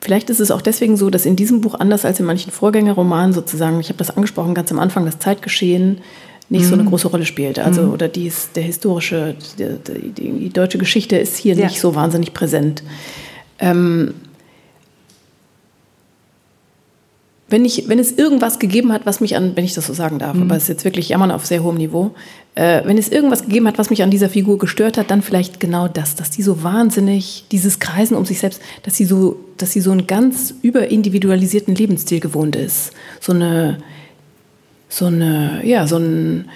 vielleicht ist es auch deswegen so, dass in diesem Buch anders als in manchen Vorgängerromanen sozusagen, ich habe das angesprochen ganz am Anfang, das Zeitgeschehen nicht mhm. so eine mhm. große Rolle spielt. Also, mhm. oder dies, der historische, die, die, die, deutsche Geschichte ist hier ja. nicht so wahnsinnig präsent. Ähm, wenn, ich, wenn es irgendwas gegeben hat, was mich an, wenn ich das so sagen darf, mhm. aber es ist jetzt wirklich Jammern auf sehr hohem Niveau, äh, wenn es irgendwas gegeben hat, was mich an dieser Figur gestört hat, dann vielleicht genau das, dass die so wahnsinnig, dieses Kreisen um sich selbst, dass sie so, dass sie so einen ganz überindividualisierten Lebensstil gewohnt ist. So eine, so eine, ja, so ein,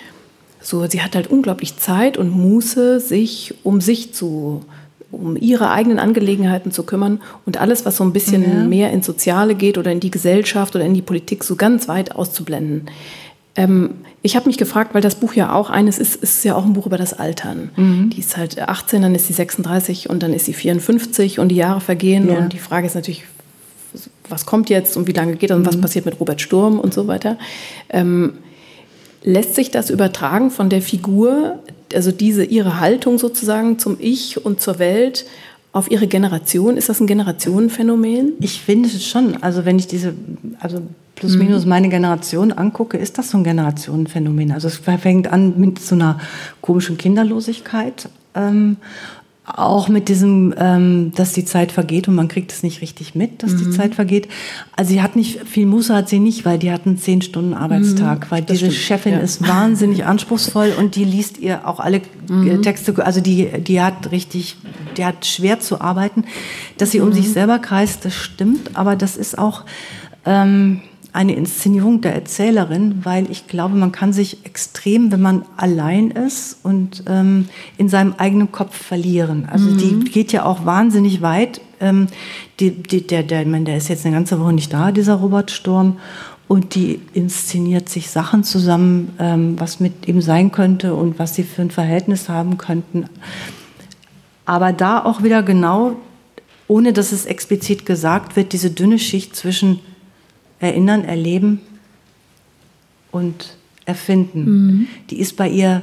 so, sie hat halt unglaublich Zeit und Muße, sich um sich zu, um ihre eigenen Angelegenheiten zu kümmern und alles, was so ein bisschen ja. mehr ins Soziale geht oder in die Gesellschaft oder in die Politik, so ganz weit auszublenden. Ähm, ich habe mich gefragt, weil das Buch ja auch eines ist, ist ja auch ein Buch über das Altern. Mhm. Die ist halt 18, dann ist sie 36 und dann ist sie 54 und die Jahre vergehen ja. und die Frage ist natürlich, was kommt jetzt und wie lange geht das und mhm. was passiert mit Robert Sturm und so weiter. Ähm, lässt sich das übertragen von der Figur, also diese ihre Haltung sozusagen zum Ich und zur Welt auf ihre Generation? Ist das ein Generationenphänomen? Ich finde es schon. Also wenn ich diese, also plus mhm. minus meine Generation angucke, ist das so ein Generationenphänomen. Also es fängt an mit so einer komischen Kinderlosigkeit. Ähm, auch mit diesem, ähm, dass die Zeit vergeht und man kriegt es nicht richtig mit, dass mhm. die Zeit vergeht. Also sie hat nicht viel Muße hat sie nicht, weil die hat einen zehn Stunden Arbeitstag, mhm. weil diese stimmt. Chefin ja. ist wahnsinnig anspruchsvoll und die liest ihr auch alle mhm. Texte, also die die hat richtig, die hat schwer zu arbeiten, dass sie um sich mhm. selber kreist, das stimmt, aber das ist auch ähm, eine Inszenierung der Erzählerin, weil ich glaube, man kann sich extrem, wenn man allein ist und ähm, in seinem eigenen Kopf verlieren. Also mhm. die geht ja auch wahnsinnig weit. Ähm, die, die, der, der, ich meine, der ist jetzt eine ganze Woche nicht da, dieser Robert Sturm. Und die inszeniert sich Sachen zusammen, ähm, was mit ihm sein könnte und was sie für ein Verhältnis haben könnten. Aber da auch wieder genau, ohne dass es explizit gesagt wird, diese dünne Schicht zwischen Erinnern, Erleben und Erfinden. Mhm. Die ist bei ihr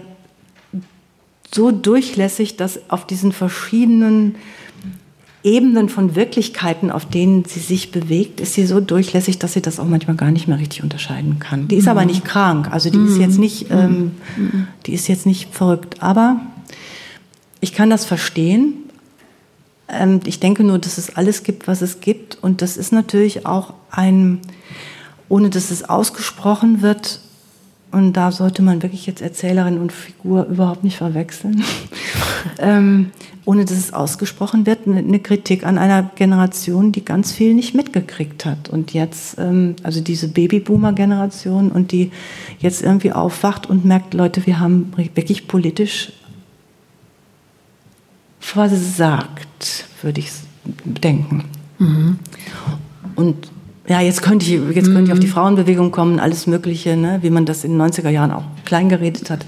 so durchlässig, dass auf diesen verschiedenen Ebenen von Wirklichkeiten, auf denen sie sich bewegt, ist sie so durchlässig, dass sie das auch manchmal gar nicht mehr richtig unterscheiden kann. Die ist mhm. aber nicht krank, also die mhm. ist jetzt nicht, ähm, mhm. die ist jetzt nicht verrückt. Aber ich kann das verstehen. Ähm, ich denke nur, dass es alles gibt, was es gibt, und das ist natürlich auch ein ohne dass es ausgesprochen wird. Und da sollte man wirklich jetzt Erzählerin und Figur überhaupt nicht verwechseln. ähm, ohne dass es ausgesprochen wird, eine Kritik an einer Generation, die ganz viel nicht mitgekriegt hat. Und jetzt, ähm, also diese Babyboomer-Generation und die jetzt irgendwie aufwacht und merkt, Leute, wir haben wirklich politisch versagt, würde ich denken. Mhm. Und ja, jetzt könnte ich, jetzt könnte ich auf die mhm. Frauenbewegung kommen, alles Mögliche, ne, wie man das in den 90er Jahren auch klein geredet hat.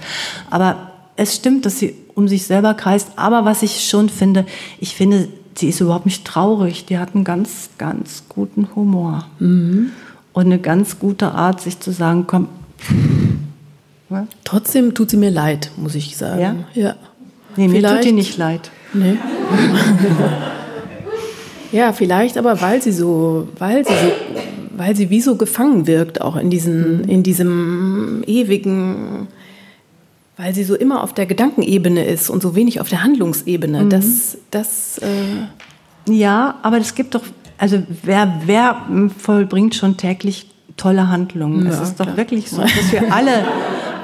Aber es stimmt, dass sie um sich selber kreist. Aber was ich schon finde, ich finde, sie ist überhaupt nicht traurig. Die hat einen ganz, ganz guten Humor. Mhm. Und eine ganz gute Art, sich zu sagen, komm. Ne? Trotzdem tut sie mir leid, muss ich sagen. Ja? ja. Nee, mir Vielleicht. tut die nicht leid. Nee. Ja, vielleicht aber, weil sie so, weil sie so, weil sie wie so gefangen wirkt, auch in, diesen, in diesem ewigen Weil sie so immer auf der Gedankenebene ist und so wenig auf der Handlungsebene. Mhm. Das, das äh ja, aber es gibt doch, also wer, wer vollbringt schon täglich tolle Handlungen? Ja, es ist doch wirklich so, dass wir alle,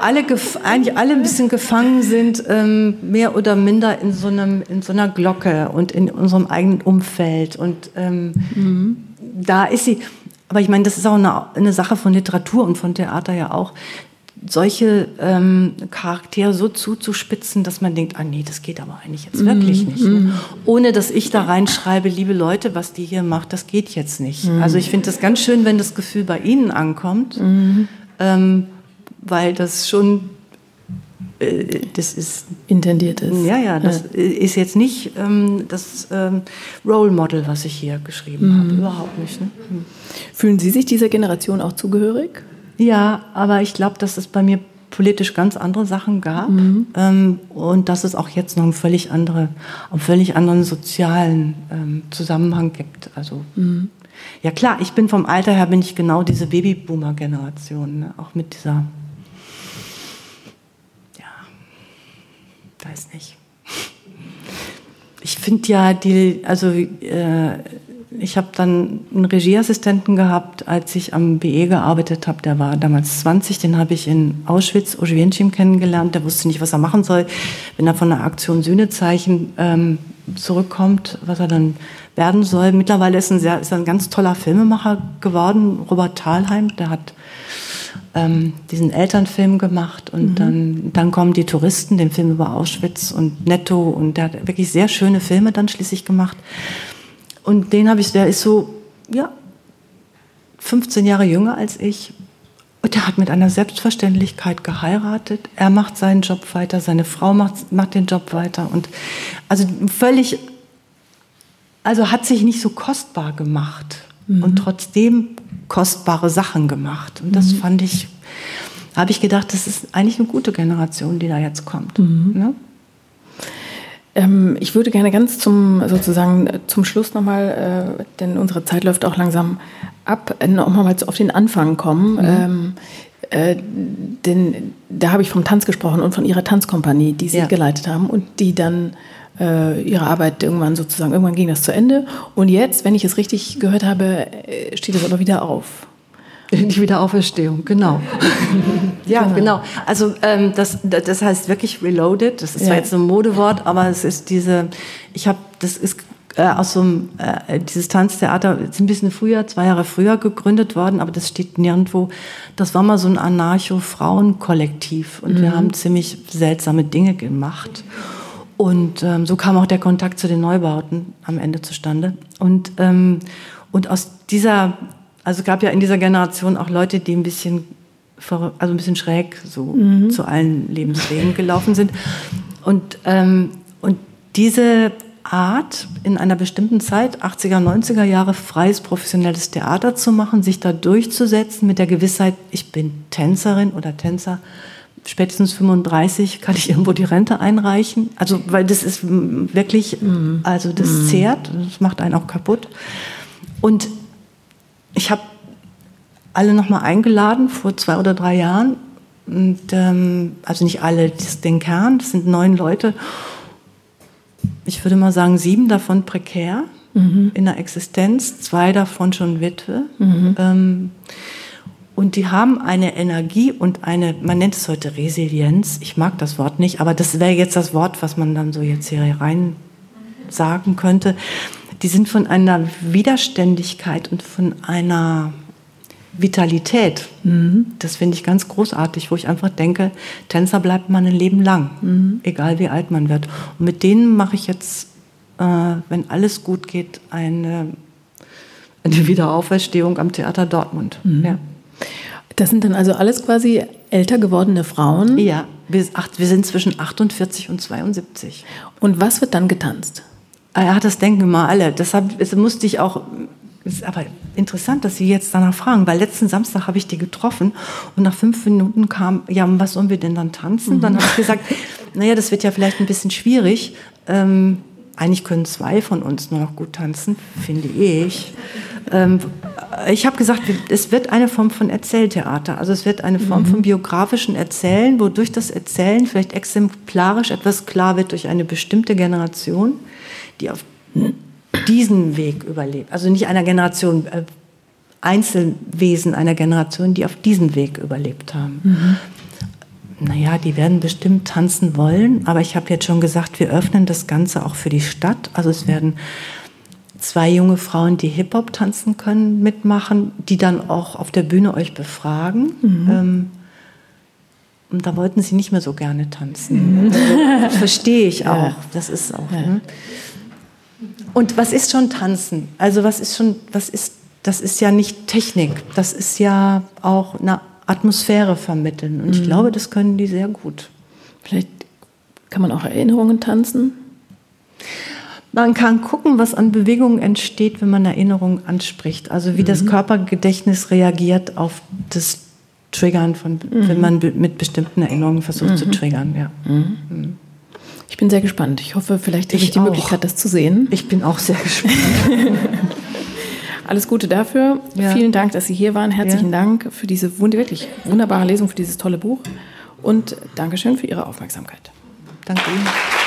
alle eigentlich alle ein bisschen gefangen sind, ähm, mehr oder minder in so, einem, in so einer Glocke und in unserem eigenen Umfeld. Und ähm, mhm. da ist sie. Aber ich meine, das ist auch eine, eine Sache von Literatur und von Theater ja auch solche ähm, Charaktere so zuzuspitzen, dass man denkt, ah nee, das geht aber eigentlich jetzt wirklich mm, nicht. Ne? Mm. Ohne dass ich da reinschreibe, liebe Leute, was die hier macht, das geht jetzt nicht. Mm. Also ich finde das ganz schön, wenn das Gefühl bei Ihnen ankommt, mhm. ähm, weil das schon äh, das ist intendiert ist. Ja, ja, das ja. ist jetzt nicht ähm, das ähm, Role Model, was ich hier geschrieben mhm. habe, überhaupt nicht. Ne? Mhm. Fühlen Sie sich dieser Generation auch zugehörig? Ja, aber ich glaube, dass es bei mir politisch ganz andere Sachen gab mhm. ähm, und dass es auch jetzt noch einen völlig, andere, einen völlig anderen sozialen ähm, Zusammenhang gibt. Also mhm. ja klar, ich bin vom Alter her bin ich genau diese Babyboomer-Generation, ne? auch mit dieser weiß nicht. Ich finde ja die, also äh, ich habe dann einen Regieassistenten gehabt, als ich am BE gearbeitet habe. Der war damals 20, den habe ich in Auschwitz, Oświęcim kennengelernt. Der wusste nicht, was er machen soll, wenn er von der Aktion Sühnezeichen ähm, zurückkommt, was er dann werden soll. Mittlerweile ist, ein sehr, ist er ein ganz toller Filmemacher geworden, Robert Thalheim. Der hat ähm, diesen Elternfilm gemacht und mhm. dann, dann kommen die Touristen, den Film über Auschwitz und Netto und der hat wirklich sehr schöne Filme dann schließlich gemacht. Und den habe ich, der ist so, ja, 15 Jahre jünger als ich. Und der hat mit einer Selbstverständlichkeit geheiratet. Er macht seinen Job weiter, seine Frau macht, macht den Job weiter. Und also völlig, also hat sich nicht so kostbar gemacht mhm. und trotzdem kostbare Sachen gemacht. Und das mhm. fand ich, habe ich gedacht, das ist eigentlich eine gute Generation, die da jetzt kommt. Mhm. Ne? Ähm, ich würde gerne ganz zum sozusagen zum Schluss nochmal, äh, denn unsere Zeit läuft auch langsam ab, äh, nochmal auf den Anfang kommen. Mhm. Ähm, äh, denn da habe ich vom Tanz gesprochen und von ihrer Tanzkompanie, die sie ja. geleitet haben und die dann äh, ihre Arbeit irgendwann sozusagen, irgendwann ging das zu Ende. Und jetzt, wenn ich es richtig gehört habe, äh, steht es aber wieder auf. Die Wiederauferstehung, genau. ja, genau. genau. Also ähm, das, das heißt wirklich reloaded. Das ist ja. zwar jetzt ein Modewort, aber es ist diese, ich habe, das ist äh, aus so einem, äh, dieses Tanztheater ist ein bisschen früher, zwei Jahre früher gegründet worden, aber das steht nirgendwo. Das war mal so ein Anarcho-Frauenkollektiv und mhm. wir haben ziemlich seltsame Dinge gemacht. Und ähm, so kam auch der Kontakt zu den Neubauten am Ende zustande. Und, ähm, und aus dieser also es gab ja in dieser Generation auch Leute, die ein bisschen, also ein bisschen schräg so mhm. zu allen Lebenswegen gelaufen sind. Und, ähm, und diese Art, in einer bestimmten Zeit, 80er, 90er Jahre, freies professionelles Theater zu machen, sich da durchzusetzen mit der Gewissheit, ich bin Tänzerin oder Tänzer, spätestens 35 kann ich irgendwo die Rente einreichen. Also, weil das ist wirklich, mhm. also das mhm. zehrt, das macht einen auch kaputt. Und ich habe alle nochmal eingeladen vor zwei oder drei Jahren. Und, ähm, also nicht alle, das, den Kern, das sind neun Leute. Ich würde mal sagen, sieben davon prekär mhm. in der Existenz, zwei davon schon Witwe. Mhm. Ähm, und die haben eine Energie und eine, man nennt es heute Resilienz. Ich mag das Wort nicht, aber das wäre jetzt das Wort, was man dann so jetzt hier rein sagen könnte die sind von einer Widerständigkeit und von einer Vitalität. Mhm. Das finde ich ganz großartig, wo ich einfach denke, Tänzer bleibt man ein Leben lang, mhm. egal wie alt man wird. Und mit denen mache ich jetzt, äh, wenn alles gut geht, eine, eine Wiederauferstehung am Theater Dortmund. Mhm. Ja. Das sind dann also alles quasi älter gewordene Frauen? Ja, wir, acht, wir sind zwischen 48 und 72. Und was wird dann getanzt? Ja, das denken immer alle. Deshalb musste ich auch es ist aber interessant, dass Sie jetzt danach fragen, weil letzten Samstag habe ich die getroffen und nach fünf Minuten kam, ja, was sollen wir denn dann tanzen? Mhm. Dann habe ich gesagt, naja, das wird ja vielleicht ein bisschen schwierig. Ähm, eigentlich können zwei von uns nur noch gut tanzen, finde ich. Ähm, ich habe gesagt, es wird eine Form von Erzähltheater. Also es wird eine Form mhm. von biografischen Erzählen, wodurch das Erzählen vielleicht exemplarisch etwas klar wird durch eine bestimmte Generation, die auf diesen Weg überlebt. Also nicht einer Generation, äh, Einzelwesen einer Generation, die auf diesen Weg überlebt haben. Mhm. Naja, die werden bestimmt tanzen wollen, aber ich habe jetzt schon gesagt, wir öffnen das Ganze auch für die Stadt. Also es werden zwei junge Frauen, die Hip-Hop tanzen können, mitmachen, die dann auch auf der Bühne euch befragen. Mhm. Ähm, und da wollten sie nicht mehr so gerne tanzen. Mhm. Also, verstehe ich auch. Ja. Das ist auch. Ja. Ne? Und was ist schon Tanzen? Also was ist schon, was ist, das ist ja nicht Technik, das ist ja auch eine Atmosphäre vermitteln. Und mhm. ich glaube, das können die sehr gut. Vielleicht kann man auch Erinnerungen tanzen? Man kann gucken, was an Bewegungen entsteht, wenn man Erinnerungen anspricht. Also wie mhm. das Körpergedächtnis reagiert auf das Triggern von, mhm. wenn man mit bestimmten Erinnerungen versucht zu mhm. triggern. Ja. Mhm. Ich bin sehr gespannt. Ich hoffe, vielleicht habe ich, ich die auch. Möglichkeit, das zu sehen. Ich bin auch sehr gespannt. Alles Gute dafür. Ja. Vielen Dank, dass Sie hier waren. Herzlichen ja. Dank für diese wirklich wunderbare Lesung, für dieses tolle Buch. Und Dankeschön für Ihre Aufmerksamkeit. Danke Ihnen.